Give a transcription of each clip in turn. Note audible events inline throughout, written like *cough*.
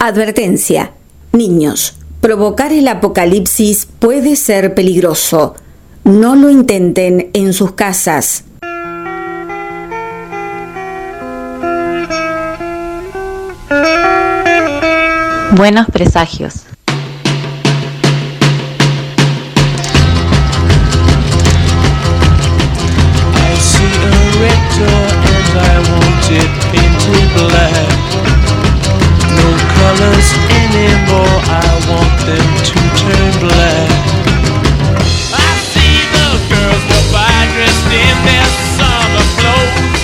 Advertencia. Niños, provocar el apocalipsis puede ser peligroso. No lo intenten en sus casas. Buenos presagios. Colors anymore, I want them to turn black. I see the girls go by dressed in their summer clothes.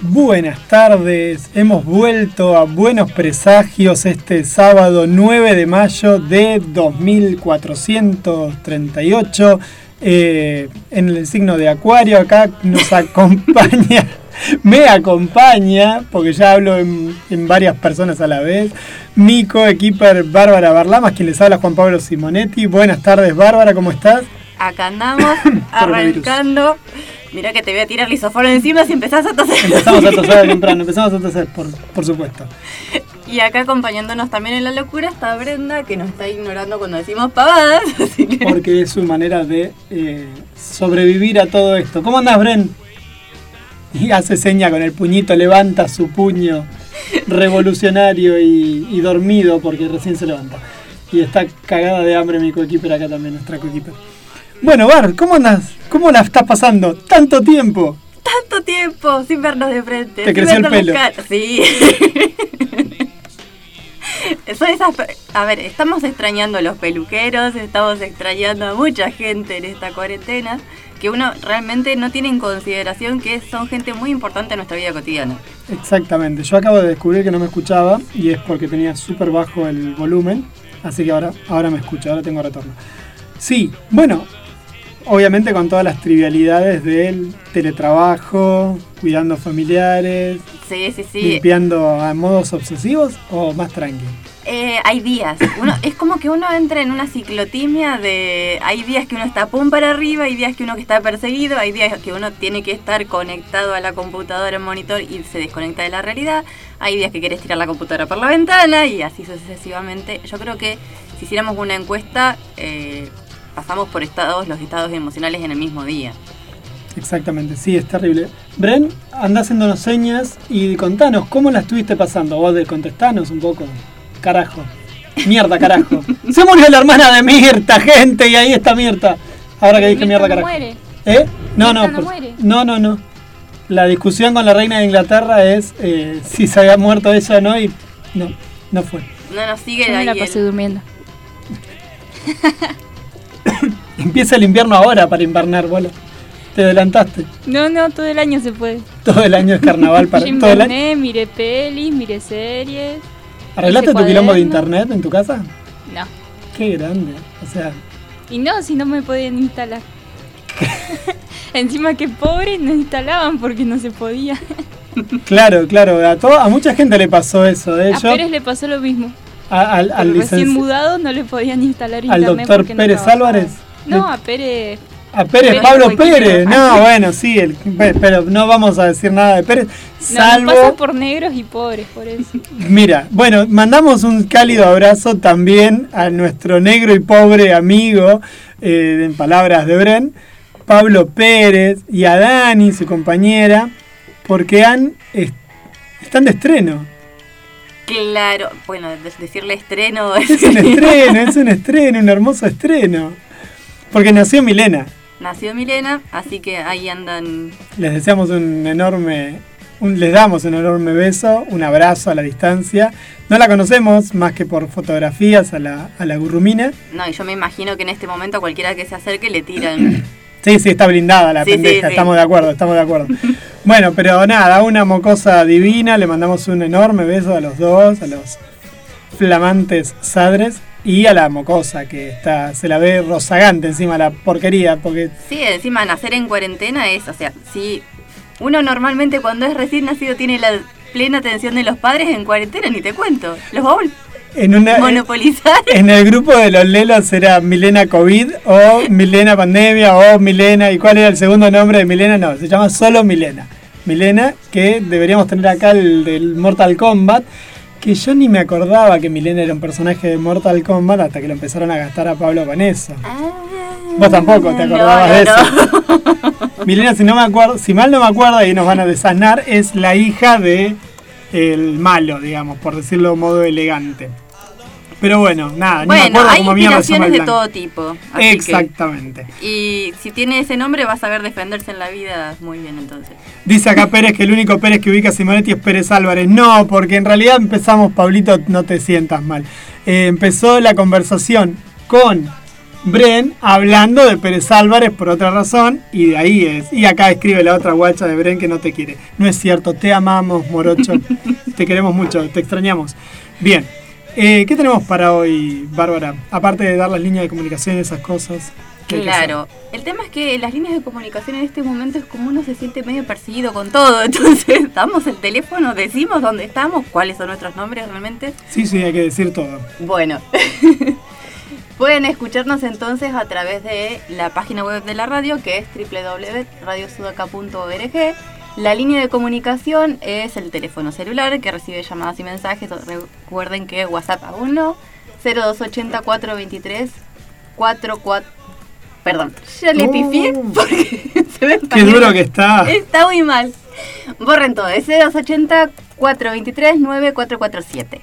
Buenas tardes, hemos vuelto a Buenos Presagios este sábado 9 de mayo de 2438 eh, en el signo de Acuario. Acá nos *laughs* acompaña, me acompaña, porque ya hablo en, en varias personas a la vez, mi coequiper Bárbara Barlamas, quien les habla Juan Pablo Simonetti. Buenas tardes Bárbara, ¿cómo estás? Acá andamos, *coughs* arrancando. Mirá que te voy a tirar lisoforo encima si empezás a toser. Empezamos a toser *laughs* temprano, empezamos a toser, por, por supuesto. Y acá acompañándonos también en la locura está Brenda, que nos está ignorando cuando decimos pavadas. *laughs* Así que... porque es su manera de eh, sobrevivir a todo esto. ¿Cómo andás, Bren? Y hace seña con el puñito, levanta su puño revolucionario y, y dormido porque recién se levanta. Y está cagada de hambre mi coequiper acá también, nuestra coequiper. Bueno, Bar, ¿cómo andás? ¿Cómo la estás pasando? Tanto tiempo. Tanto tiempo sin vernos de frente. Te creció el pelo. Sí. *laughs* Son esas pe- a ver, estamos extrañando a los peluqueros, estamos extrañando a mucha gente en esta cuarentena, que uno realmente no tiene en consideración que son gente muy importante en nuestra vida cotidiana. Exactamente. Yo acabo de descubrir que no me escuchaba y es porque tenía súper bajo el volumen. Así que ahora, ahora me escucho, ahora tengo retorno. Sí, bueno, obviamente con todas las trivialidades del teletrabajo, cuidando familiares, Sí, sí, sí. limpiando a modos obsesivos o más tranqui. Eh, hay días. Uno, es como que uno entra en una ciclotimia de. Hay días que uno está pum para arriba, hay días que uno que está perseguido, hay días que uno tiene que estar conectado a la computadora, al monitor y se desconecta de la realidad. Hay días que quieres tirar la computadora por la ventana y así sucesivamente. Yo creo que si hiciéramos una encuesta, eh, pasamos por estados, los estados emocionales en el mismo día. Exactamente, sí, es terrible. Bren, anda haciéndonos señas y contanos, ¿cómo la estuviste pasando? De contestanos un poco. Carajo. Mierda, carajo. Se murió la hermana de Mirta, gente, y ahí está Mirta. Ahora que dije Mirta mierda, no carajo. muere. ¿Eh? No, no, Mirta no por- muere. no, no, no. La discusión con la reina de Inglaterra es eh, si se había muerto ella o no y no, no fue. No nos sigue Yo me ahí la pasé durmiendo. *laughs* Empieza el invierno ahora para invernar, boludo. Te adelantaste. No, no, todo el año se puede. Todo el año es carnaval para *laughs* Yo todo el año. miré pelis, miré series. ¿Arreglaste tu quilombo de internet en tu casa? No. Qué grande. O sea, Y no, si no me podían instalar. *laughs* Encima que pobres no instalaban porque no se podía. *laughs* claro, claro. A, mucha gente le pasó eso. ¿eh? A Pérez le pasó lo mismo. a- al, al, recién mudado no le podían instalar al internet. doctor porque no Pérez trabajaba. Álvarez. No, a Pérez. A Pérez, Pérez Pablo Pérez. No, *laughs* bueno, sí, el- pero no vamos a decir nada de Pérez. No, Salvo. pasa por negros y pobres, por eso. Mira, bueno, mandamos un cálido abrazo también a nuestro negro y pobre amigo, eh, en palabras de Bren, Pablo Pérez, y a Dani, su compañera, porque han, es- están de estreno. Claro, bueno, de- decirle estreno Es un *laughs* estreno, es un estreno, un hermoso estreno. Porque nació Milena. Nació Milena, así que ahí andan. Les deseamos un enorme, un- les damos un enorme beso, un abrazo a la distancia. No la conocemos más que por fotografías a la, a la gurrumina. No, y yo me imagino que en este momento cualquiera que se acerque le tiran. *clears throat* Sí, sí, está blindada la Sí, pendeja, sí, sí. estamos de acuerdo, estamos de acuerdo. *laughs* bueno, pero nada, una mocosa divina, le mandamos un enorme beso a los dos, a los flamantes sadres y a la mocosa que está, se la ve rozagante encima la porquería, porque Sí, encima nacer en cuarentena es, o sea, si uno normalmente cuando es recién nacido tiene la plena atención de los padres en cuarentena, ni te cuento. Los va en una monopolizar. *laughs* en el grupo de los lelos era Milena COVID o Milena Pandemia o Milena, ¿y cuál era el segundo nombre de Milena? No, se llama solo Milena. Milena, que deberíamos tener acá el del Mortal Kombat, que yo ni me acordaba que Milena era un personaje de Mortal Kombat hasta que lo empezaron a gastar a Pablo con eso. Vos tampoco te acordabas No, de no, eso. *laughs* Milena, si no me acuerdo, si mal no me acuerdo y nos van a desanar, es la hija de el malo, digamos, por decirlo de modo elegante. Pero bueno, nada, ni me acuerdo hay cómo inspiraciones de todo tipo. así que- Exactamente. y si tiene ese nombre va a saber defenderse en la vida muy bien entonces. Dice acá Pérez que el único Pérez que ubica Simonetti es Pérez Álvarez. No, porque en realidad empezamos, Pablito, no te sientas mal. Eh, empezó la conversación con Bren hablando de Pérez Álvarez por otra razón y de ahí es. Y acá escribe la otra guacha de Bren que no te quiere. No es cierto, te amamos, Morocho. *laughs* te queremos mucho, te extrañamos. Bien, eh, ¿qué tenemos para hoy, Bárbara? Aparte de dar las líneas de comunicación y esas cosas. Claro, el tema es que las líneas de comunicación en este momento es como uno se siente medio perseguido con todo, *laughs* entonces damos el teléfono, decimos dónde estamos, cuáles son nuestros nombres realmente. Sí, sí, hay que decir todo. Bueno, *laughs* pueden escucharnos entonces a través de la página web de la radio que es www.radiosudaca.org. La línea de comunicación es el teléfono celular que recibe llamadas y mensajes. Recuerden que WhatsApp aún no. 0280 423 44 Perdón, ya le Oh. pifié porque *laughs* se me Qué duro que está. Está muy mal. Borren todo. Es 0280 423 9447.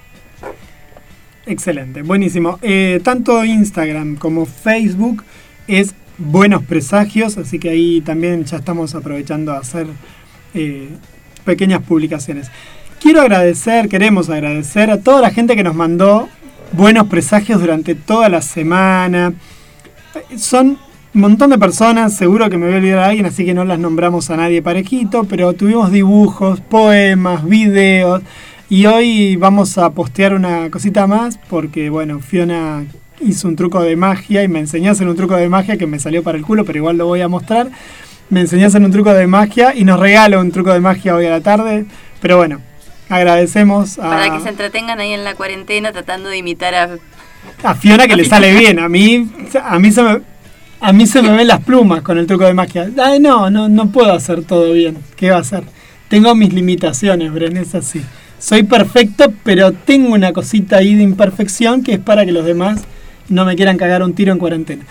Excelente, buenísimo. Eh, tanto Instagram como Facebook es Buenos Presagios, así que ahí también ya estamos aprovechando a hacer eh, pequeñas publicaciones. Quiero agradecer, queremos agradecer a toda la gente que nos mandó buenos presagios durante toda la semana. Son un montón de personas, seguro que me voy a olvidar a alguien, así que no las nombramos a nadie parejito, pero tuvimos dibujos, poemas, videos. Y hoy vamos a postear una cosita más porque, bueno, Fiona hizo un truco de magia y me enseñó a hacer un truco de magia que me salió para el culo, pero igual lo voy a mostrar. Me hacer un truco de magia y nos regala un truco de magia hoy a la tarde. Pero bueno, agradecemos a, Para que se entretengan ahí en la cuarentena tratando de imitar a... a Fiona que le sale bien. A mí, a mí se me, a mí se me ven las plumas con el truco de magia. Ay, no, no, no puedo hacer todo bien. ¿Qué va a hacer? Tengo mis limitaciones, Bren, es así. Soy perfecto, pero tengo una cosita ahí de imperfección que es para que los demás no me quieran cagar un tiro en cuarentena.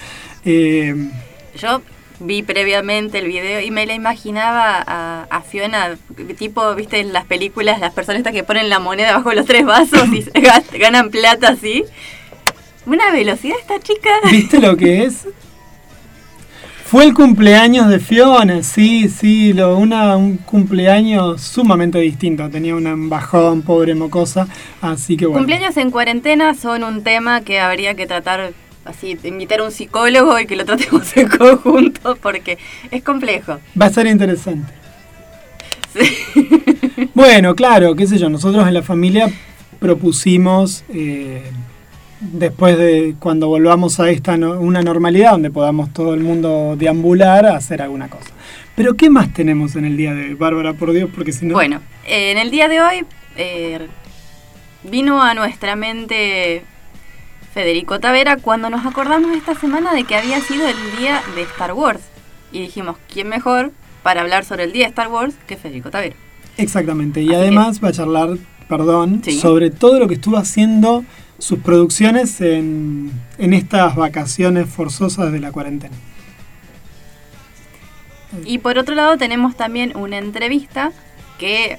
Eh, Yo vi previamente el video y me la imaginaba a, a Fiona, tipo, viste, en las películas, las personas estas que ponen la moneda bajo los tres vasos y *laughs* ganan plata así. Una velocidad esta chica. *laughs* ¿Viste lo que es? Fue el cumpleaños de Fiona, sí, sí, lo, una, un cumpleaños sumamente distinto. Tenía un bajón, pobre mocosa, así que bueno. Cumpleaños en cuarentena son un tema que habría que tratar así, invitar a un psicólogo y que lo tratemos en conjunto porque es complejo. Va a ser interesante. Bueno, claro, qué sé yo, nosotros en la familia propusimos, eh, después de cuando volvamos a esta no- una normalidad donde podamos todo el mundo deambular, hacer alguna cosa. Pero ¿qué más tenemos en el día de hoy, Bárbara, por Dios? Porque si no... Bueno, eh, en el día de hoy eh, vino a nuestra mente Federico Tavera cuando nos acordamos esta semana de que había sido el día de Star Wars. Y dijimos, ¿quién mejor para hablar sobre el día de Star Wars que Federico Tavera? Exactamente, y Así además va a charlar, perdón, Sí. sobre todo lo que estuvo haciendo sus producciones en, en estas vacaciones forzosas de la cuarentena. Y por otro lado tenemos también una entrevista que,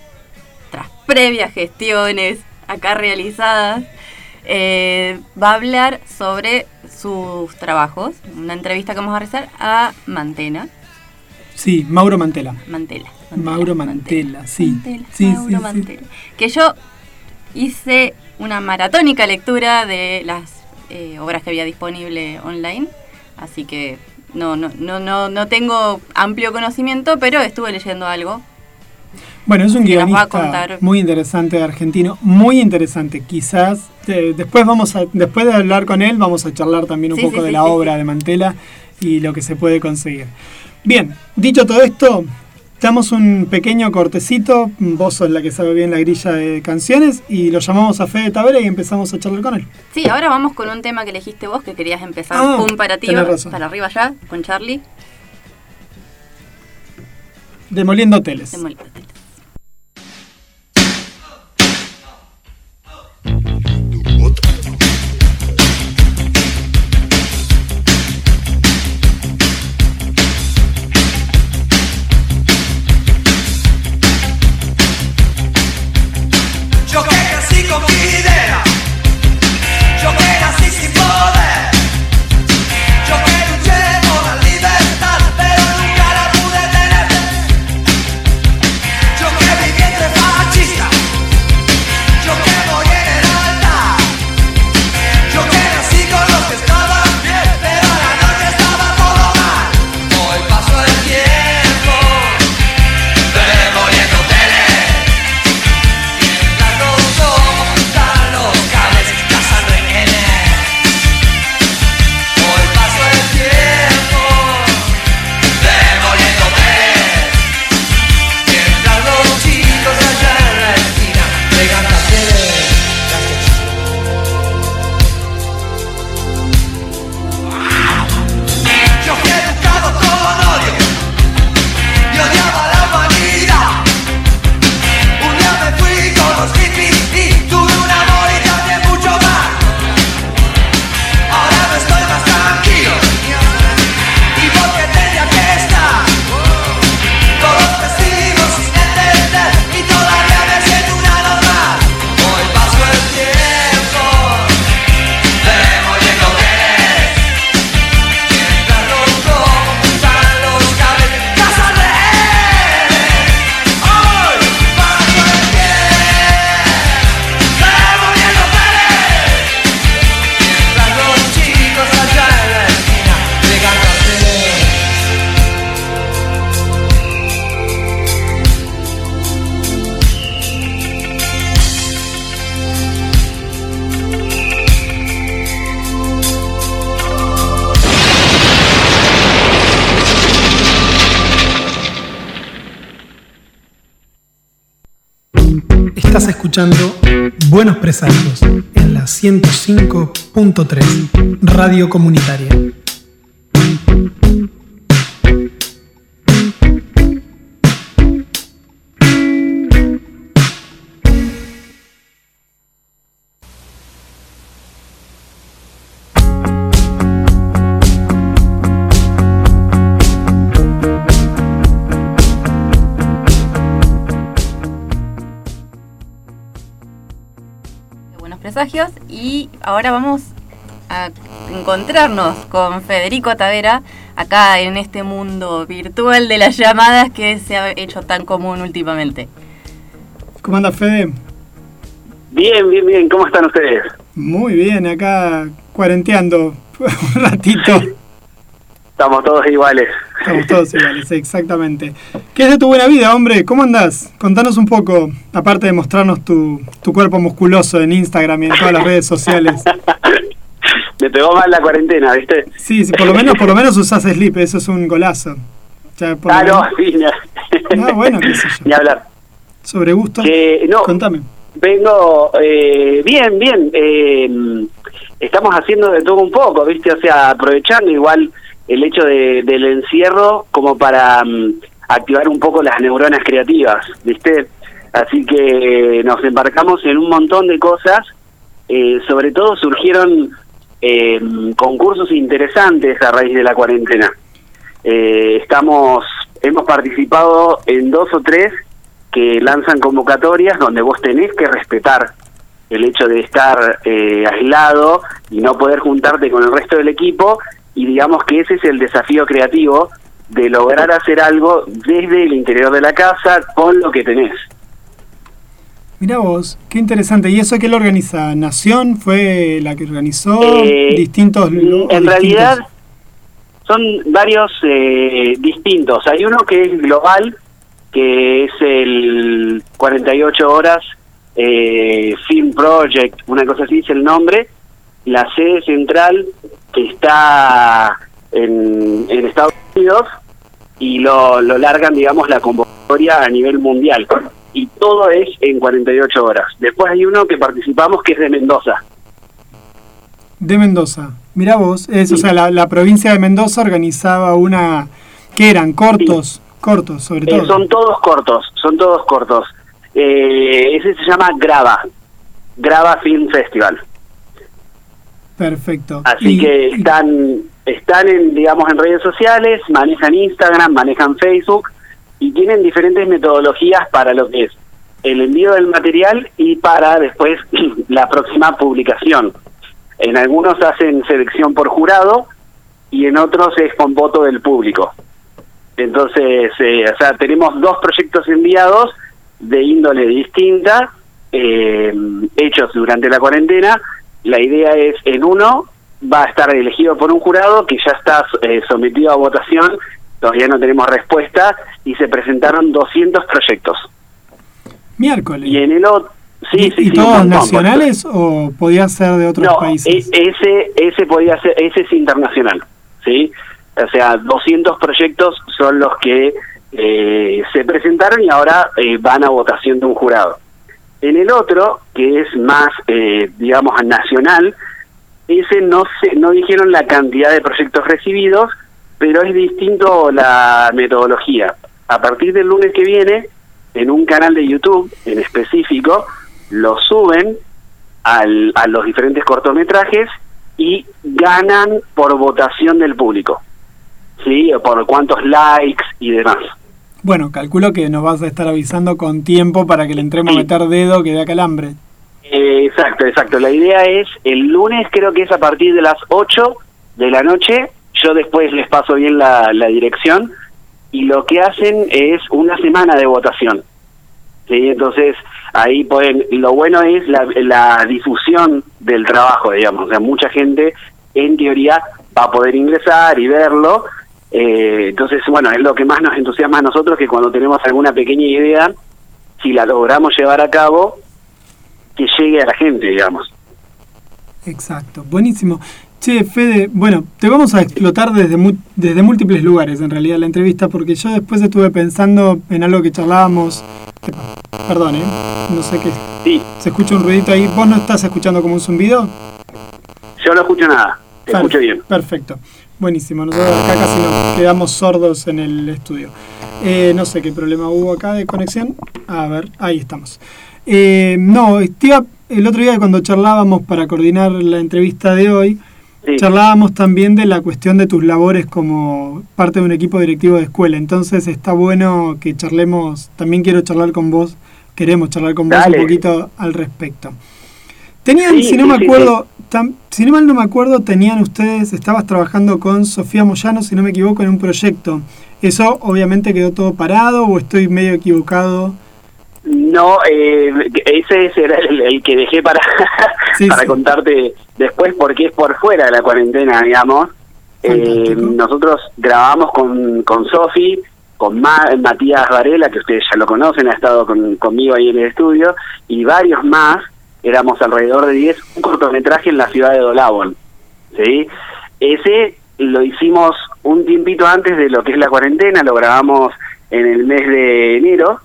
tras previas gestiones acá realizadas, eh, va a hablar sobre sus trabajos. Una entrevista que vamos a realizar a Mantena. Sí, Mauro Mantela. Mantela. Mauro Mantela, sí. Mantela, Sí, Mauro sí. Mantela. Que yo hice una maratónica lectura de las eh, obras que había disponible online, así que no, no, no, no, no tengo amplio conocimiento, pero estuve leyendo algo. Bueno, es un guionista muy interesante argentino, muy interesante. Quizás eh, después vamos a, después de hablar con él, vamos a charlar también un Sí, poco sí, de sí, la obra de Mantela y lo que se puede conseguir. Bien, dicho todo esto, damos un pequeño cortecito. Vos sos la que sabe bien la grilla de canciones y lo llamamos a Fede Tavera y empezamos a charlar con él. Sí, ahora vamos con un tema que elegiste vos, que querías empezar Ah, tenés razón. para arriba ya, con Charlie. Demoliendo hoteles. Demoliendo hoteles. 105.3 Radio Comunitaria. Encontrarnos con Federico Tavera acá en este mundo virtual de las llamadas que se ha hecho tan común últimamente. ¿Cómo anda Fede? Bien, bien, bien. ¿Cómo están ustedes? Muy bien, acá cuarenteando un ratito. Estamos todos iguales. Estamos todos iguales, exactamente. ¿Qué es de tu buena vida, hombre? ¿Cómo andás? Contanos un poco, aparte de mostrarnos tu, tu cuerpo musculoso en Instagram y en todas las redes sociales. *laughs* Me pegó mal la cuarentena, ¿viste? Sí, sí, por lo menos, por lo *laughs* menos usás slip, eso es un golazo. Ya, por Ah, no, sí, No, bueno, qué sé yo. Ni hablar. Sobre gusto. No, Contame. vengo eh, bien, bien. eh, estamos haciendo de todo un poco, ¿viste? O sea, aprovechando igual el hecho de- del encierro como para mm, activar un poco las neuronas creativas, ¿viste? Así que nos embarcamos en un montón de cosas. eh, sobre todo surgieron eh, concursos interesantes a raíz de la cuarentena. Eh, estamos, hemos participado en dos o tres que lanzan convocatorias donde vos tenés que respetar el hecho de estar eh, aislado y no poder juntarte con el resto del equipo y digamos que ese es el desafío creativo de lograr hacer algo desde el interior de la casa con lo que tenés. Mirá vos, qué interesante. ¿Y eso qué lo organiza? ¿Nación fue la que organizó? Eh, ¿Distintos? En distintos? realidad son varios eh, distintos. Hay uno que es global, que es el 48 horas eh, Film Project, una cosa así es el nombre. La sede central que está en, en Estados Unidos y lo, lo largan, digamos, la convocatoria a nivel mundial. Y todo es en 48 horas. Después hay uno que participamos que es de Mendoza. De Mendoza. Mirá vos, es, o sea, la, la provincia de Mendoza organizaba una... ¿Qué eran? ¿Cortos? cortos, sobre Eh, todo. son todos cortos, son todos cortos. Eh, ese se llama Grava, Grava Film Festival. Perfecto. Así Y- que están, están en, digamos, en redes sociales, manejan Instagram, manejan Facebook y tienen diferentes metodologías para lo que es el envío del material y para después *clears throat* la próxima publicación. En algunos hacen selección por jurado y en otros es con voto del público. Entonces, eh, o sea, tenemos dos proyectos enviados de índole distinta, eh, hechos durante la cuarentena. La idea es, en uno, va a estar elegido por un jurado que ya está eh, sometido a votación, todavía no tenemos respuesta, y se presentaron 200 proyectos. Miércoles. Y en el otro... Sí, ¿Y, sí, y sí, todos nacionales o podía ser de otros no, países? e- ese, ese podía ser, ese es internacional, ¿sí? O sea, 200 proyectos son los que eh, se presentaron y ahora eh, van a votación de un jurado. En el otro, que es más, eh, digamos, nacional, ese no se, no dijeron la cantidad de proyectos recibidos, pero es distinto la metodología. A partir del lunes que viene, en un canal de YouTube en específico, lo suben al, a los diferentes cortometrajes y ganan por votación del público. ¿Sí? Por cuántos likes y demás. Bueno, calculo que nos vas a estar avisando con tiempo para que le entremos a meter dedo que da calambre. Eh, exacto, exacto. La idea es el lunes, creo que es a partir de las 8 de la noche. Yo después les paso bien la, dirección. Y lo que hacen es una semana de votación. ¿Sí? Entonces, ahí pueden. Lo bueno es la, la difusión del trabajo, digamos. O sea, mucha gente, en teoría, va a poder ingresar y verlo. Eh, entonces, bueno, es lo que más nos entusiasma a nosotros, que cuando tenemos alguna pequeña idea, si la logramos llevar a cabo, que llegue a la gente, digamos. Exacto, buenísimo. Che, Fede, bueno, te vamos a explotar desde, desde múltiples lugares en realidad la entrevista, porque yo después estuve pensando en algo que charlábamos. que- perdón, ¿eh? No sé qué. Sí, Se escucha un ruidito ahí. ¿Vos no estás escuchando como un zumbido? yo no escucho nada, te Per- escucho bien. Perfecto. Buenísimo. Nosotros acá casi nos quedamos sordos en el estudio. Eh, no sé qué problema hubo acá de conexión. A ver, ahí estamos. Eh, no, te iba- el otro día cuando charlábamos para coordinar la entrevista de hoy, Sí. charlábamos también de la cuestión de tus labores como parte de un equipo directivo de escuela. Entonces está bueno que charlemos, también quiero charlar con vos, queremos charlar con vos un poquito al respecto. Tenían, Sí, si no sí, me acuerdo, tam- si no mal no me acuerdo, tenían ustedes, estabas trabajando con Sofía Moyano, si no me equivoco, en un proyecto. ¿Eso obviamente quedó todo parado o estoy medio equivocado? No, eh, ese era el, el que dejé para, *laughs* Sí, para sí. contarte después porque es por fuera de la cuarentena, digamos. Eh, nosotros grabamos con, con Sofi, con Ma- Matías Varela, que ustedes ya lo conocen, ha estado con- conmigo ahí en el estudio, y varios más, éramos alrededor de 10, un cortometraje en la ciudad de Dolabon. ¿sí? Ese lo hicimos un tiempito antes de lo que es la cuarentena, lo grabamos en el mes de enero,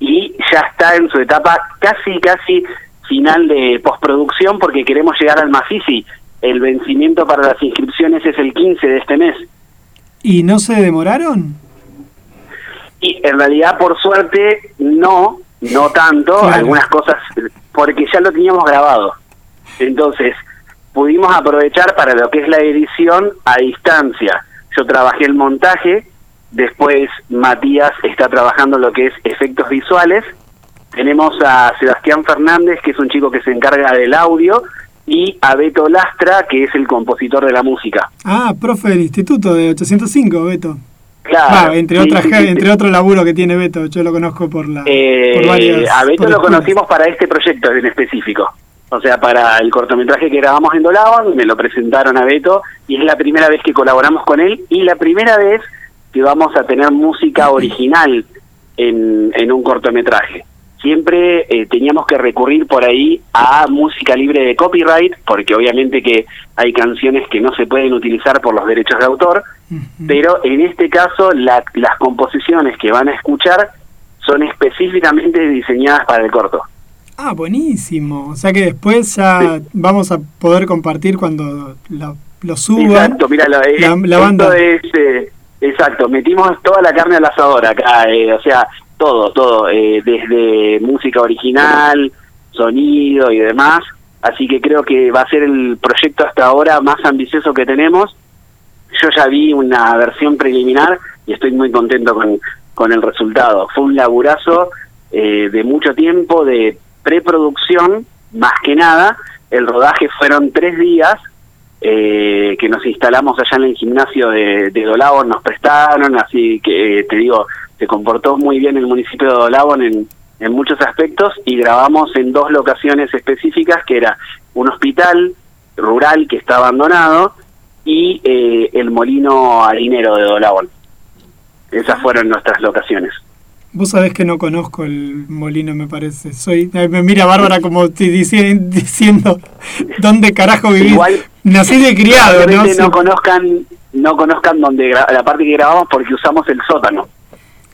y ya está en su etapa casi, casi final de postproducción porque queremos llegar al Mafisi. El vencimiento para las inscripciones es el 15 de este mes. ¿Y no se demoraron? Y en realidad, por suerte, no, no tanto, Claro. algunas cosas, porque ya lo teníamos grabado. Entonces, pudimos aprovechar para lo que es la edición a distancia. Yo trabajé el montaje, después Matías está trabajando lo que es efectos visuales. Tenemos a Sebastián Fernández, que es un chico que se encarga del audio, y a Beto Lastra, que es el compositor de la música. Ah, profe del instituto de 805, Beto. Claro. Entre, sí, otras, sí, sí, sí. entre otro laburo que tiene Beto, yo lo conozco por la... Eh, por varias, a Beto por lo conocimos para este proyecto en específico. O sea, para el cortometraje que grabamos en Dolabon, me lo presentaron a Beto y es la primera vez que colaboramos con él y la primera vez que vamos a tener música original en, en un cortometraje. Siempre eh, teníamos que recurrir por ahí a música libre de copyright, porque obviamente que hay canciones que no se pueden utilizar por los derechos de autor, pero en este caso la- las composiciones que van a escuchar son específicamente diseñadas para el corto. Ah, buenísimo. O sea que después ya vamos a poder compartir cuando lo, lo suban. Exacto, mira, la, La- la esto banda. es, eh, Exacto, metimos toda la carne al asador acá, eh, o sea, todo, todo, eh, desde música original, sonido y demás. Así que creo que va a ser el proyecto hasta ahora más ambicioso que tenemos. Yo ya vi una versión preliminar y estoy muy contento con, con el resultado. Fue un laburazo eh, de mucho tiempo, de preproducción, más que nada. El rodaje fueron tres días eh, que nos instalamos allá en el gimnasio de, de Dolabon, nos prestaron, así que eh, te digo, se comportó muy bien el municipio de Dolabon en, en muchos aspectos y grabamos en dos locaciones específicas, que era un hospital rural que está abandonado y eh, el molino harinero de Dolabon. Esas fueron nuestras locaciones. Vos sabés que no conozco el molino, me parece. Soy, me mira Bárbara como te dici- diciendo *laughs* dónde carajo vivís. Igual- Nací de criado, ¿no? No conozcan, no conozcan donde la parte que grabamos porque usamos el sótano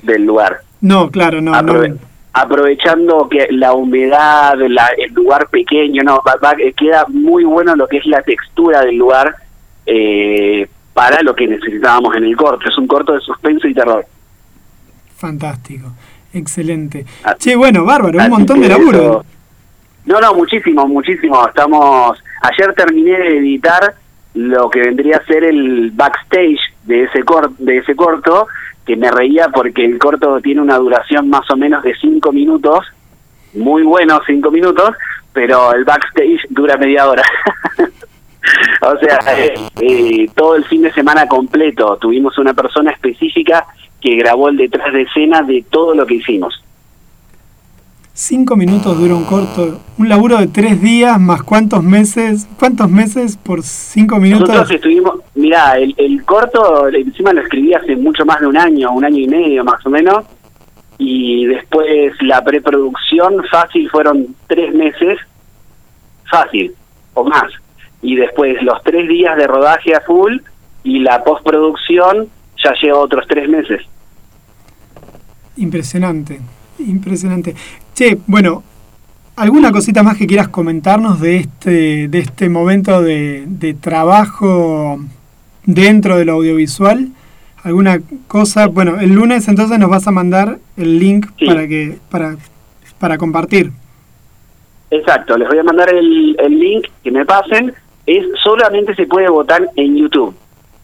del lugar. No, claro, no, Aprove- no. aprovechando que la humedad, la- el lugar pequeño, no, va- va- queda muy bueno lo que es la textura del lugar eh, para lo que necesitábamos en el corto. Es un corto de suspenso y terror. Fantástico. Excelente. Ah, Che, bueno, bárbaro, un montón de laburo. eso- No, no, muchísimo, muchísimo. Estamos. Ayer terminé de editar lo que vendría a ser el backstage de ese cor de ese corto, que me reía porque el corto tiene una duración más o menos de cinco minutos, muy bueno cinco minutos, pero el backstage dura media hora. *laughs* o sea, eh, eh, todo el fin de semana completo tuvimos una persona específica que grabó el detrás de escena de todo lo que hicimos. Cinco minutos dura un corto. Un laburo de tres días más cuántos meses. ¿Cuántos meses por cinco minutos? Nosotros estuvimos, mirá, el, el corto encima lo escribí hace mucho más de un año, un año y medio más o menos, y después la preproducción fácil fueron tres meses, fácil, o más, y después los tres días de rodaje a full y la postproducción ya lleva otros tres meses. Impresionante, impresionante. Che, bueno, ¿alguna cosita más que quieras comentarnos de este, de este momento de, de trabajo dentro del audiovisual? ¿Alguna cosa? Bueno, el lunes entonces nos vas a mandar el link Sí. para que para, para compartir. Exacto, les voy a mandar el, el link que me pasen. Es solamente se puede votar en YouTube.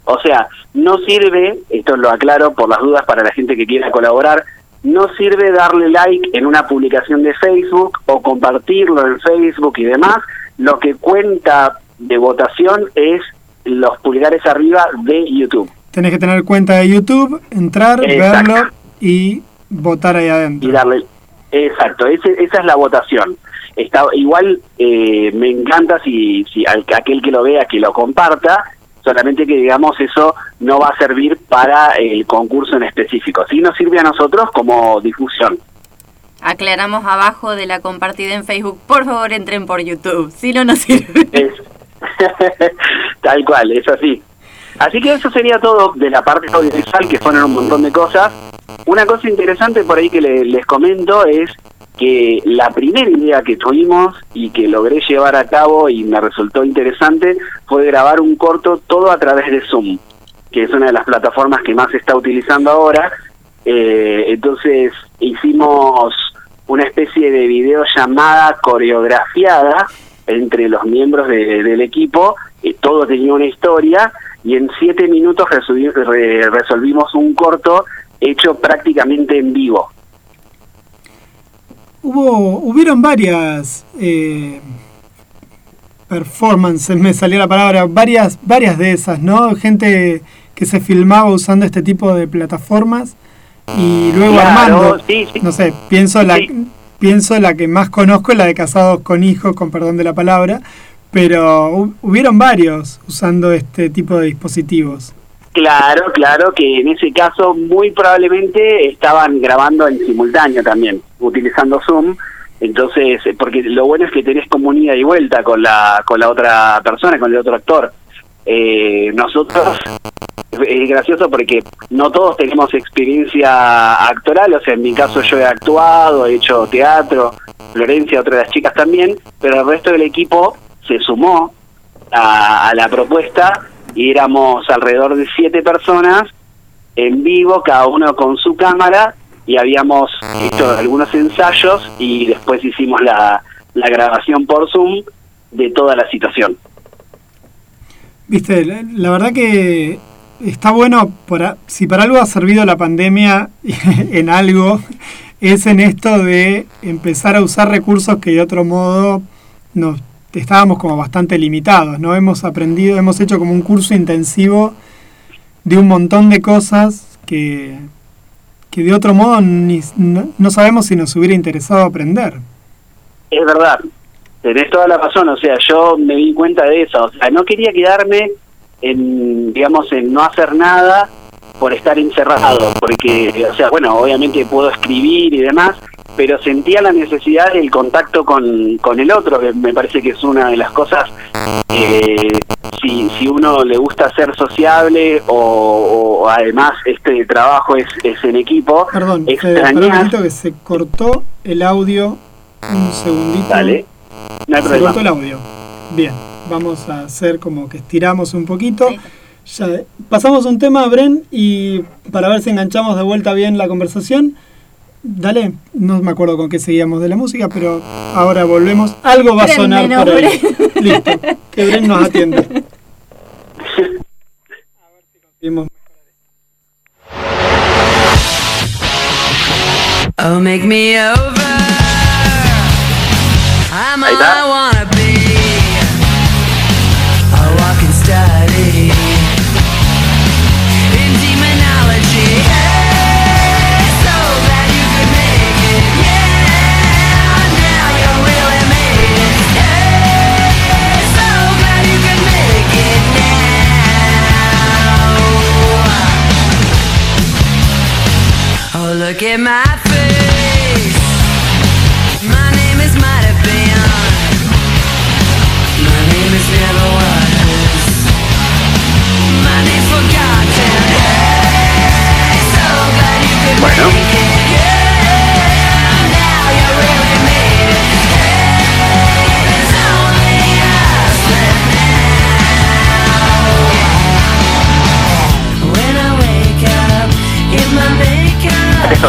O sea, no sirve, esto lo aclaro por las dudas para la gente que quiera colaborar, no sirve darle like en una publicación de Facebook o compartirlo en Facebook y demás. Lo que cuenta de votación es los pulgares arriba de YouTube. Tenés que tener cuenta de YouTube, entrar, Exacto. verlo y votar ahí adentro. y darle exacto ese- esa es la votación está igual eh, me encanta si si al- aquel que lo vea que lo comparta solamente que digamos eso no va a servir para el concurso en específico sí nos sirve a nosotros como difusión Aclaramos abajo de la compartida en Facebook. Por favor, entren por YouTube. Si no, no sirve. *laughs* es *laughs* tal cual es así así que eso sería todo de la parte audiovisual que fueron un montón de cosas una cosa interesante por ahí que le- les comento es que la primera idea que tuvimos y que logré llevar a cabo y me resultó interesante fue grabar un corto todo a través de Zoom, que es una de las plataformas que más se está utilizando ahora. Eh, entonces hicimos una especie de videollamada coreografiada entre los miembros de- del equipo, eh, todo tenía una historia y en siete minutos resolvi- re- resolvimos un corto hecho prácticamente en vivo. Hubo, hubieron varias eh, performances, me salió la palabra, varias, varias de esas, ¿no? Gente que se filmaba usando este tipo de plataformas y luego Claro, armando. sí, sí. No sé, pienso la, Sí. pienso la que más conozco, la de casados con hijos, con perdón de la palabra, pero hu- hubieron varios usando este tipo de dispositivos. Claro, claro, que en ese caso muy probablemente estaban grabando en simultáneo también, utilizando Zoom. Entonces, eh, porque lo bueno es que tenés como un ida y vuelta con la, con la otra persona, con el otro actor. Eh, nosotros, es gracioso porque no todos tenemos experiencia actoral, o sea, en mi caso yo he actuado, he hecho teatro, Florencia, otra de las chicas también, pero el resto del equipo se sumó a, a la propuesta y éramos alrededor de siete personas en vivo, cada uno con su cámara, y habíamos hecho algunos ensayos y después hicimos la, la grabación por Zoom de toda la situación. Viste, la, verdad que está bueno, para, si para algo ha servido la pandemia *laughs* en algo, es en esto de empezar a usar recursos que de otro modo nos estábamos como bastante limitados, ¿no? Hemos aprendido, hemos hecho como un curso intensivo de un montón de cosas que, que de otro modo ni- no, no sabemos si nos hubiera interesado aprender. Es verdad, tenés toda la razón, o sea, yo me di cuenta de eso, o sea, no quería quedarme en, digamos, en no hacer nada por estar encerrado, porque, o sea, bueno, obviamente puedo escribir y demás, pero sentía la necesidad del contacto con, con el otro, que me parece que es una de las cosas, eh, si, si uno le gusta ser sociable o, o además este trabajo es, es en equipo, Perdón, extrañas, momentito que se cortó el audio. Un segundito. dale, no hay se problema. cortó el audio. Bien, vamos a hacer como que estiramos un poquito. Ya, pasamos un tema, Bren, y para ver si enganchamos de vuelta bien la conversación. Dale, no me acuerdo con qué seguíamos de la música, pero ahora volvemos. Algo va a sonar por ahí. Listo, que Bren nos atiende. A ver si conseguimos Oh, make me over. I'm all. I wanna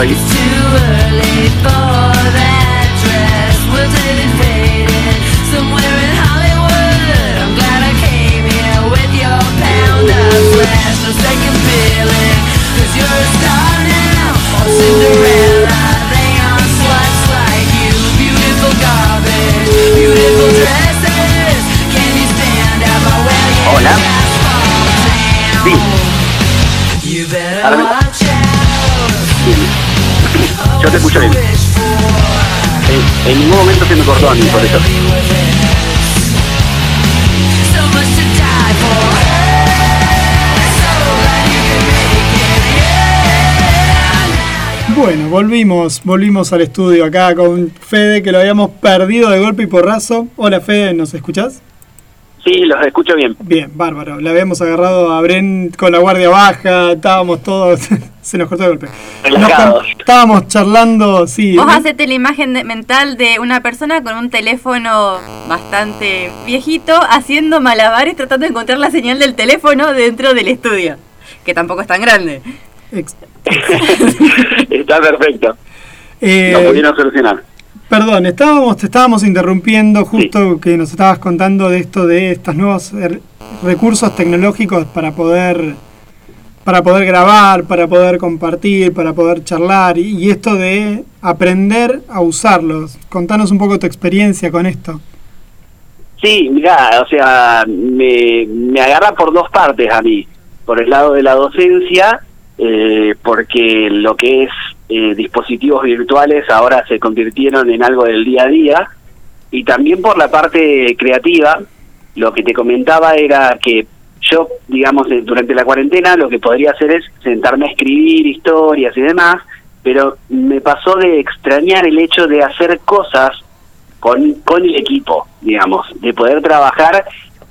I. En, ningún momento se me cortó a mí por eso. Bueno, volvimos, volvimos al estudio acá con Fede, que lo habíamos perdido de golpe y porrazo. Hola Fede, ¿nos escuchás? Sí, los escucho bien. Bien, bárbaro. Le habíamos agarrado a Bren con la guardia baja, estábamos todos, *laughs* se nos cortó de golpe. Relajados. estábamos charlando, sí. Vos ¿no? hacete la imagen de- mental de una persona con un teléfono bastante viejito haciendo malabares tratando de encontrar la señal del teléfono dentro del estudio, que tampoco es tan grande. Ex- *laughs* Está perfecto. eh, Lo pudieron solucionar. Perdón, estábamos, te estábamos interrumpiendo justo que nos estabas contando de esto de estos nuevos er- recursos tecnológicos para poder para poder grabar, para poder compartir, para poder charlar y, y esto de aprender a usarlos. Contanos un poco tu experiencia con esto. Sí, mira, o sea, me, me agarra por dos partes a mí. Por el lado de la docencia, eh, porque lo que es eh, dispositivos virtuales ahora se convirtieron en algo del día a día, y también por la parte creativa, lo que te comentaba era que yo, digamos, eh, durante la cuarentena lo que podría hacer es sentarme a escribir historias y demás, pero me pasó de extrañar el hecho de hacer cosas con, con el equipo, digamos, de poder trabajar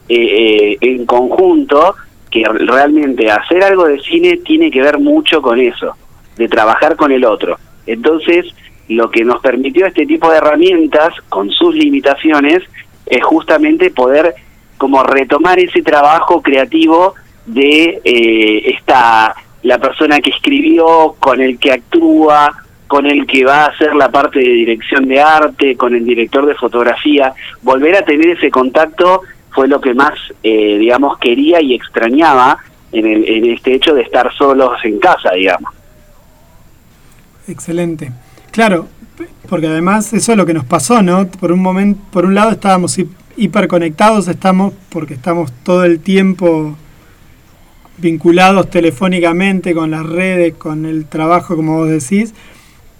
eh, eh, en conjunto, que realmente hacer algo de cine tiene que ver mucho con eso, de trabajar con el otro. Entonces, lo que nos permitió este tipo de herramientas, con sus limitaciones, es justamente poder como retomar ese trabajo creativo de eh, esta la persona que escribió, con el que actúa, con el que va a hacer la parte de dirección de arte, con el director de fotografía. Volver a tener ese contacto fue lo que más, eh, digamos, quería y extrañaba en, el, en este hecho de estar solos en casa, digamos. Excelente. Claro, porque además eso es lo que nos pasó, ¿no? Por un momento, por un lado estábamos hi- hiperconectados, estamos porque estamos todo el tiempo vinculados telefónicamente con las redes, con el trabajo, como vos decís,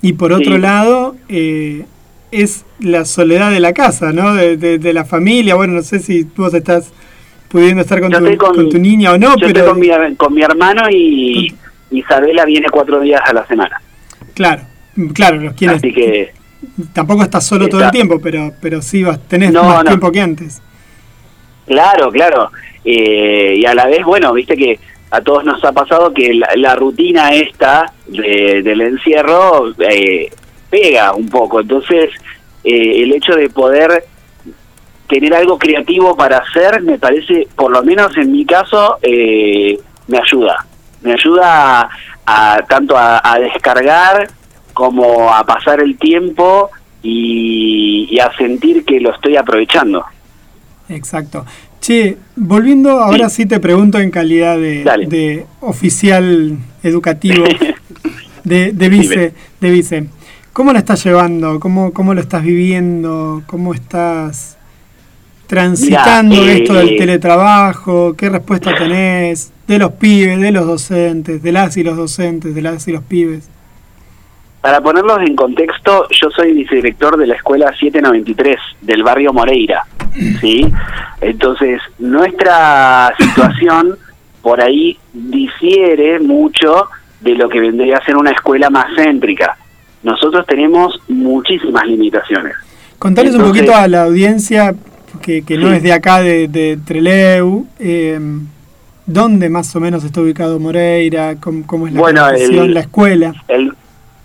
y por otro Sí. lado eh, es la soledad de la casa, ¿no? De, de- de la familia. Bueno, no sé si vos estás pudiendo estar con, tu, con tu niña o no, Yo pero estoy con mi, con mi hermano y Isabela viene cuatro días a la semana. Claro, claro, los quienes Así que tampoco estás solo todo el Está- tiempo, pero pero sí vas, tenés No, más no. tiempo que antes. Claro, claro. Eh, y a la vez, bueno, viste que a todos nos ha pasado que la, la rutina esta de- del encierro eh, pega un poco. Entonces, eh, el hecho de poder tener algo creativo para hacer, me parece, por lo menos en mi caso, eh, me ayuda. Me ayuda a, tanto a, a descargar como a pasar el tiempo y, y a sentir que lo estoy aprovechando. Exacto. Che, volviendo, ahora sí, te pregunto en calidad de oficial educativo *laughs* de, de vice, de vice. ¿Cómo lo estás llevando? ¿Cómo, ¿Cómo lo estás viviendo? ¿Cómo estás transitando Mirá, eh, esto del teletrabajo? ¿Qué respuesta tenés de los pibes, de los docentes, de las y los docentes, de las y los pibes? Para ponerlos en contexto, yo soy vicedirector de la escuela 793 del barrio Moreira, ¿sí? Entonces, nuestra situación por ahí difiere mucho de lo que vendría a ser una escuela más céntrica. Nosotros tenemos muchísimas limitaciones. Contales un poquito a la audiencia que, que no es de acá, de, de Treleu. eh, ¿Dónde más o menos está ubicado Moreira? ¿Cómo, cómo es la Bueno, el- la escuela? El,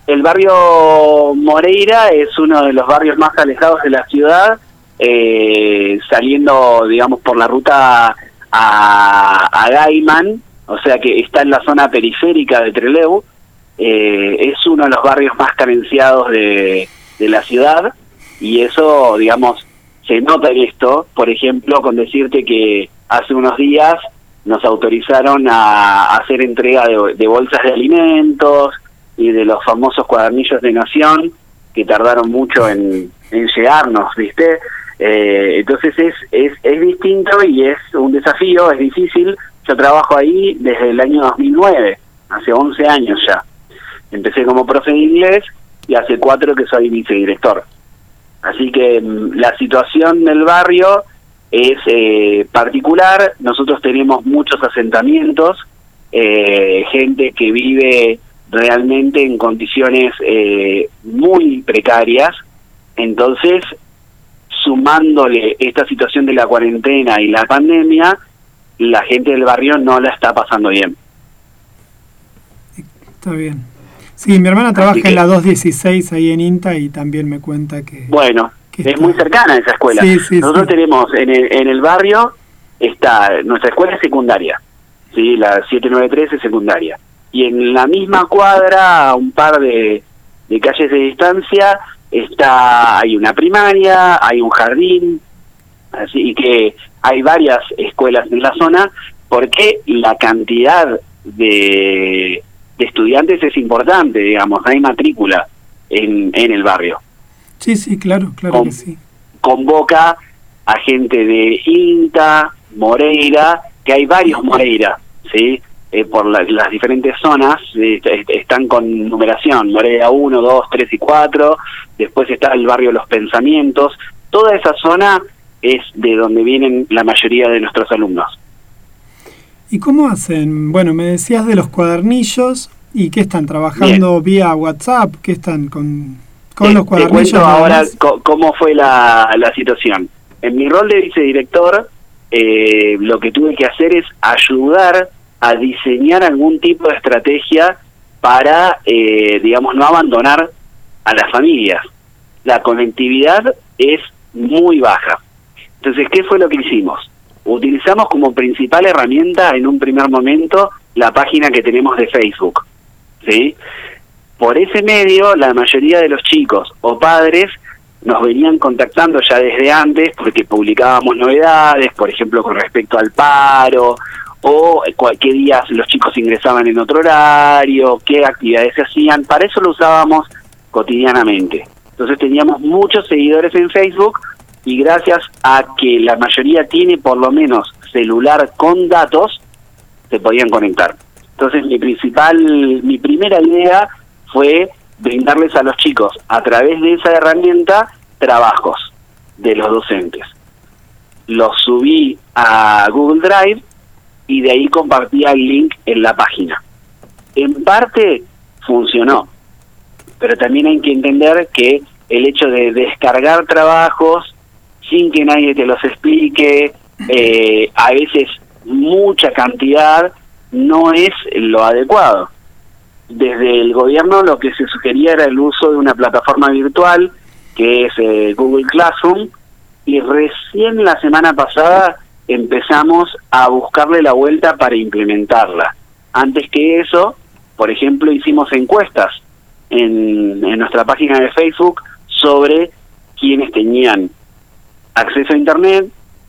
el barrio Moreira es uno de los barrios más alejados de la ciudad, eh, saliendo, digamos, por la ruta a, a Gaiman, o sea que está en la zona periférica de Trelew. Eh, es uno de los barrios más carenciados de, de la ciudad y eso, digamos, se nota en esto, por ejemplo, con decirte que hace unos días nos autorizaron a hacer entrega de, bolsas de alimentos y de los famosos cuadernillos de nación que tardaron mucho en, en llegarnos, ¿viste? Eh, entonces es, es, es distinto y es un desafío, es difícil. Yo trabajo ahí desde el año 2009, hace 11 años ya. Empecé como profe de inglés y hace cuatro que soy vicedirector. Así que mm, la situación del barrio es eh, particular. Nosotros tenemos muchos asentamientos, eh, gente que vive realmente en condiciones eh, muy precarias. Entonces, sumándole esta situación de la cuarentena y la pandemia, la gente del barrio no la está pasando bien. Está bien. Sí, mi hermana trabaja que- en la 216 ahí en INTA y también me cuenta que... Bueno, Que es está- muy cercana esa escuela. Sí, sí, Nosotros sí. tenemos en el, en el barrio, está nuestra escuela es secundaria, ¿sí? la 793 es secundaria. Y en la misma cuadra, a un par de, de calles de distancia, está hay una primaria, hay un jardín, así que hay varias escuelas en la zona, porque la cantidad de, de estudiantes es importante, digamos, hay matrícula en, en el barrio Sí, sí, claro, claro Con- que sí. convoca a gente de INTA, Moreira, que hay varios Moreira, ¿sí? Eh, por la- las diferentes zonas eh, est- están con numeración, Moreira 1, 2, 3 y 4, después está el barrio Los Pensamientos, toda esa zona es de donde vienen la mayoría de nuestros alumnos. ¿Y cómo hacen? Bueno, me decías de los cuadernillos y que están trabajando vía WhatsApp, que están con, con Te- los te cuadernillos. cuento nada ahora cómo fue la, la situación. En mi rol de vicedirector, eh, lo que tuve que hacer es ayudar a diseñar algún tipo de estrategia para, eh, digamos, no abandonar a las familias. La conectividad es muy baja. Entonces, ¿qué fue lo que hicimos? Utilizamos como principal herramienta en un primer momento la página que tenemos de Facebook. ¿sí? Por ese medio, la mayoría de los chicos o padres nos venían contactando ya desde antes porque publicábamos novedades, por ejemplo, con respecto al paro, o qué días los chicos ingresaban en otro horario, qué actividades se hacían. Para eso lo usábamos cotidianamente. Entonces teníamos muchos seguidores en Facebook y gracias a que la mayoría tiene por lo menos celular con datos, se podían conectar. Entonces mi principal, mi primera idea fue brindarles a los chicos a través de esa herramienta trabajos de los docentes. Los subí a Google Drive y de ahí compartía el link en la página. En parte funcionó, pero también hay que entender que el hecho de descargar trabajos sin que nadie te los explique, eh, a veces mucha cantidad, no es lo adecuado. Desde el gobierno lo que se sugería era el uso de una plataforma virtual que es eh, Google Classroom y recién la semana pasada empezamos a buscarle la vuelta para implementarla. Antes que eso, por ejemplo, hicimos encuestas en, en nuestra página de Facebook sobre quienes tenían acceso a Internet,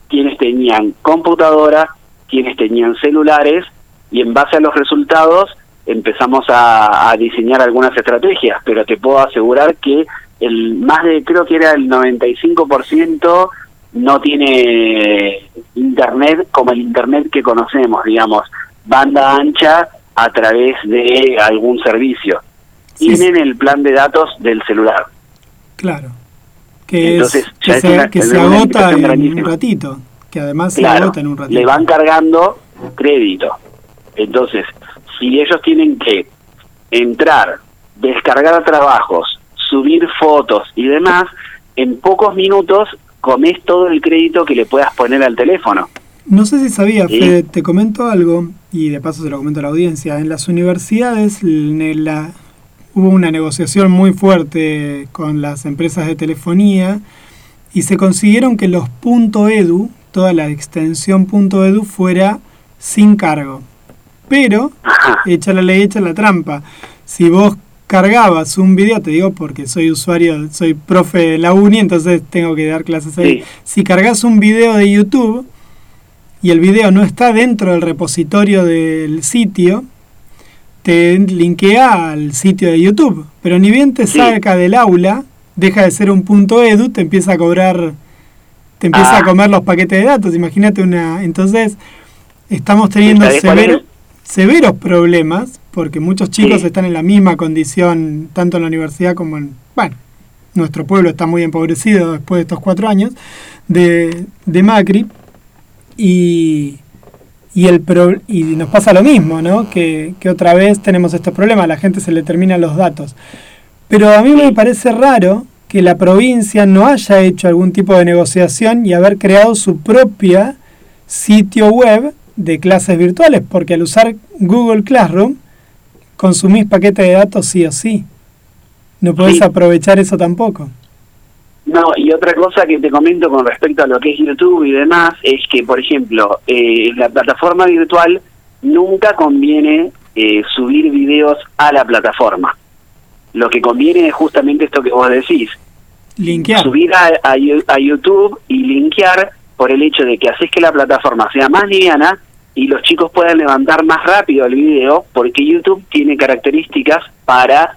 quienes tenían computadora, quienes tenían celulares y en base a los resultados empezamos a, a diseñar algunas estrategias, pero te puedo asegurar que el más de, creo que era el 95% no tiene internet como el internet que conocemos, digamos, banda ancha a través de algún servicio. Sí, Tienen el plan de datos del celular. Claro. Que, Entonces, es, que se, una- que es se una agota en un ratito. Que además se agota en un ratito. le van cargando crédito. Entonces, si ellos tienen que entrar, descargar trabajos, subir fotos y demás, en pocos minutos comes todo el crédito que le puedas poner al teléfono. No sé si sabía, Sí. Fede, te comento algo, y de paso se lo comento a la audiencia. En las universidades en la- hubo una negociación muy fuerte con las empresas de telefonía y se consiguieron que los .edu, toda la extensión .edu fuera sin cargo. Pero, echa la ley, echa la trampa. Si vos cargabas un video, te digo porque soy usuario, soy profe de la uni, entonces tengo que dar clases ahí. Sí. Si cargas un video de YouTube y el video no está dentro del repositorio del sitio, te linkea al sitio de YouTube. Pero ni bien te Sí. saca del aula, deja de ser un punto edu, te empieza a cobrar, te empieza Ah. a comer los paquetes de datos. Imagínate una. Entonces, estamos teniendo severos problemas porque muchos chicos Sí. están en la misma condición, tanto en la universidad como en. Bueno, nuestro pueblo está muy empobrecido después de estos cuatro años de, de Macri. Y, y, el pro- y nos pasa lo mismo, ¿no? Que, que otra vez tenemos estos problemas, a la gente se le terminan los datos. Pero a mí me parece raro que la provincia no haya hecho algún tipo de negociación y haber creado su propia sitio web de clases virtuales, porque al usar Google Classroom consumís paquetes de datos sí o sí. No podés Sí. aprovechar eso tampoco. No, y otra cosa que te comento con respecto a lo que es YouTube y demás, es que, por ejemplo, eh, la plataforma virtual nunca conviene eh, subir videos a la plataforma. Lo que conviene es justamente esto que vos decís, Linkear. subir a, a a YouTube y linkear por el hecho de que haces que la plataforma sea más liviana y los chicos puedan levantar más rápido el video, porque YouTube tiene características para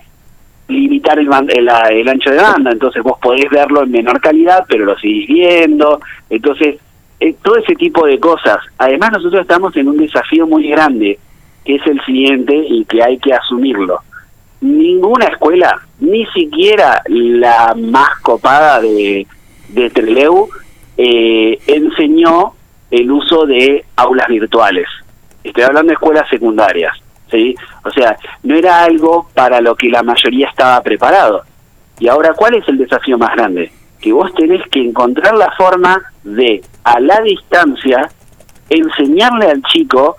limitar el, el, el ancho de banda, entonces vos podés verlo en menor calidad, pero lo seguís viendo, entonces eh, todo ese tipo de cosas. Además nosotros estamos en un desafío muy grande, que es el siguiente y que hay que asumirlo. Ninguna escuela, ni siquiera la más copada de, de Treleu, eh, enseñó el uso de aulas virtuales. Estoy hablando de escuelas secundarias, ¿sí? O sea, no era algo para lo que la mayoría estaba preparado. Y ahora, ¿cuál es el desafío más grande? Que vos tenés que encontrar la forma de, a la distancia, enseñarle al chico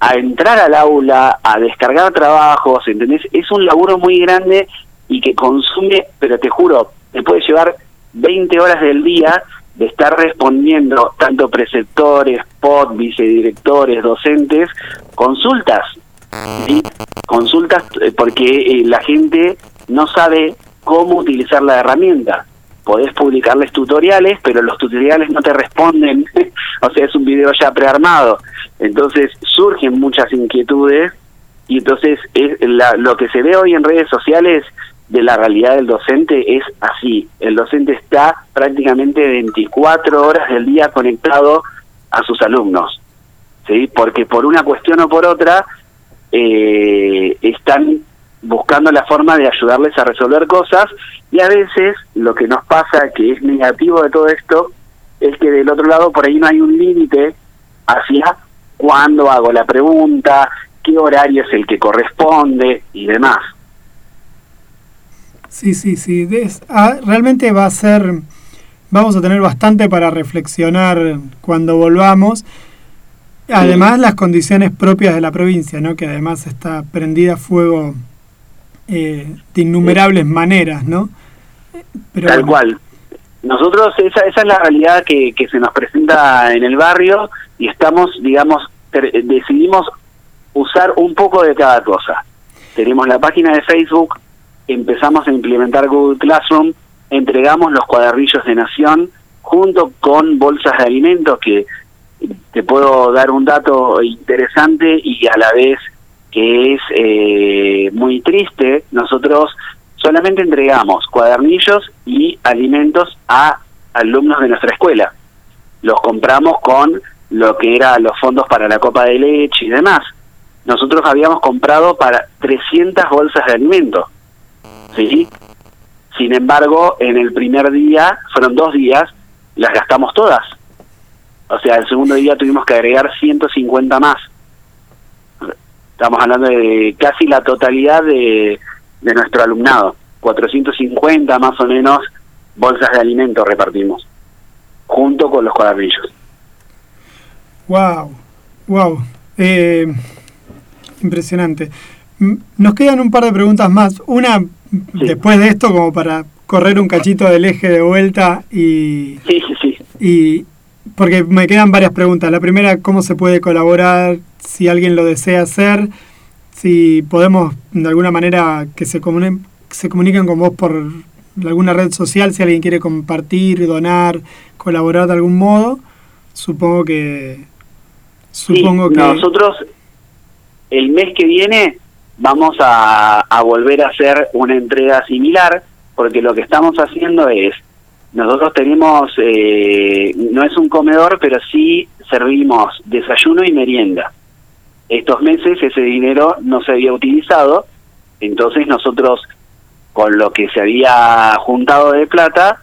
a entrar al aula, a descargar trabajos, ¿entendés? Es un laburo muy grande y que consume, pero te juro, te puede llevar 20 horas del día de estar respondiendo tanto preceptores, POT, vicedirectores, docentes, consultas, consultas eh, porque eh, la gente no sabe cómo utilizar la herramienta. Podés publicarles tutoriales, pero los tutoriales no te responden, *laughs* o sea, es un video ya prearmado. Entonces surgen muchas inquietudes y entonces es la- lo que se ve hoy en redes sociales de la realidad del docente es así. El docente está prácticamente 24 horas del día conectado a sus alumnos, ¿sí? Porque por una cuestión o por otra eh, están buscando la forma de ayudarles a resolver cosas y a veces lo que nos pasa que es negativo de todo esto es que del otro lado por ahí no hay un límite hacia cuándo hago la pregunta, qué horario es el que corresponde y demás. Sí, sí, sí. Ah, realmente va a ser, vamos a tener bastante para reflexionar cuando volvamos. Además, las condiciones propias de la provincia, ¿no? Que además está prendida a fuego eh, de innumerables maneras, ¿no? Pero Tal bueno, cual. Nosotros, esa, esa es la realidad que, que se nos presenta en el barrio y estamos, digamos, decidimos usar un poco de cada cosa. Tenemos la página de Facebook, empezamos a implementar Google Classroom, entregamos los cuadernillos de Nación junto con bolsas de alimentos que te puedo dar un dato interesante y a la vez que es eh, muy triste. Nosotros solamente entregamos cuadernillos y alimentos a alumnos de nuestra escuela. Los compramos con lo que era los fondos para la copa de leche y demás. Nosotros habíamos comprado para 300 bolsas de alimentos. ¿Sí? Sin embargo, en el primer día, fueron dos días, las gastamos todas. O sea, el segundo día tuvimos que agregar 150 más. Estamos hablando de casi la totalidad de, de nuestro alumnado. 450 más o menos bolsas de alimentos repartimos, junto con los cuadernillos. Wow, wow. Eh, impresionante. Nos quedan un par de preguntas más. Una, después de esto, como para correr un cachito del eje de vuelta y, Sí, sí, sí. y porque me quedan varias preguntas. La primera, ¿cómo se puede colaborar si alguien lo desea hacer? Si podemos, de alguna manera, que se, comuni- que se comuniquen con vos por alguna red social, si alguien quiere compartir, donar, colaborar de algún modo. Supongo que... Supongo Sí, que... nosotros el mes que viene vamos a, a volver a hacer una entrega similar, porque lo que estamos haciendo es, nosotros tenemos, eh, no es un comedor, pero sí servimos desayuno y merienda. Estos meses ese dinero no se había utilizado, entonces nosotros con lo que se había juntado de plata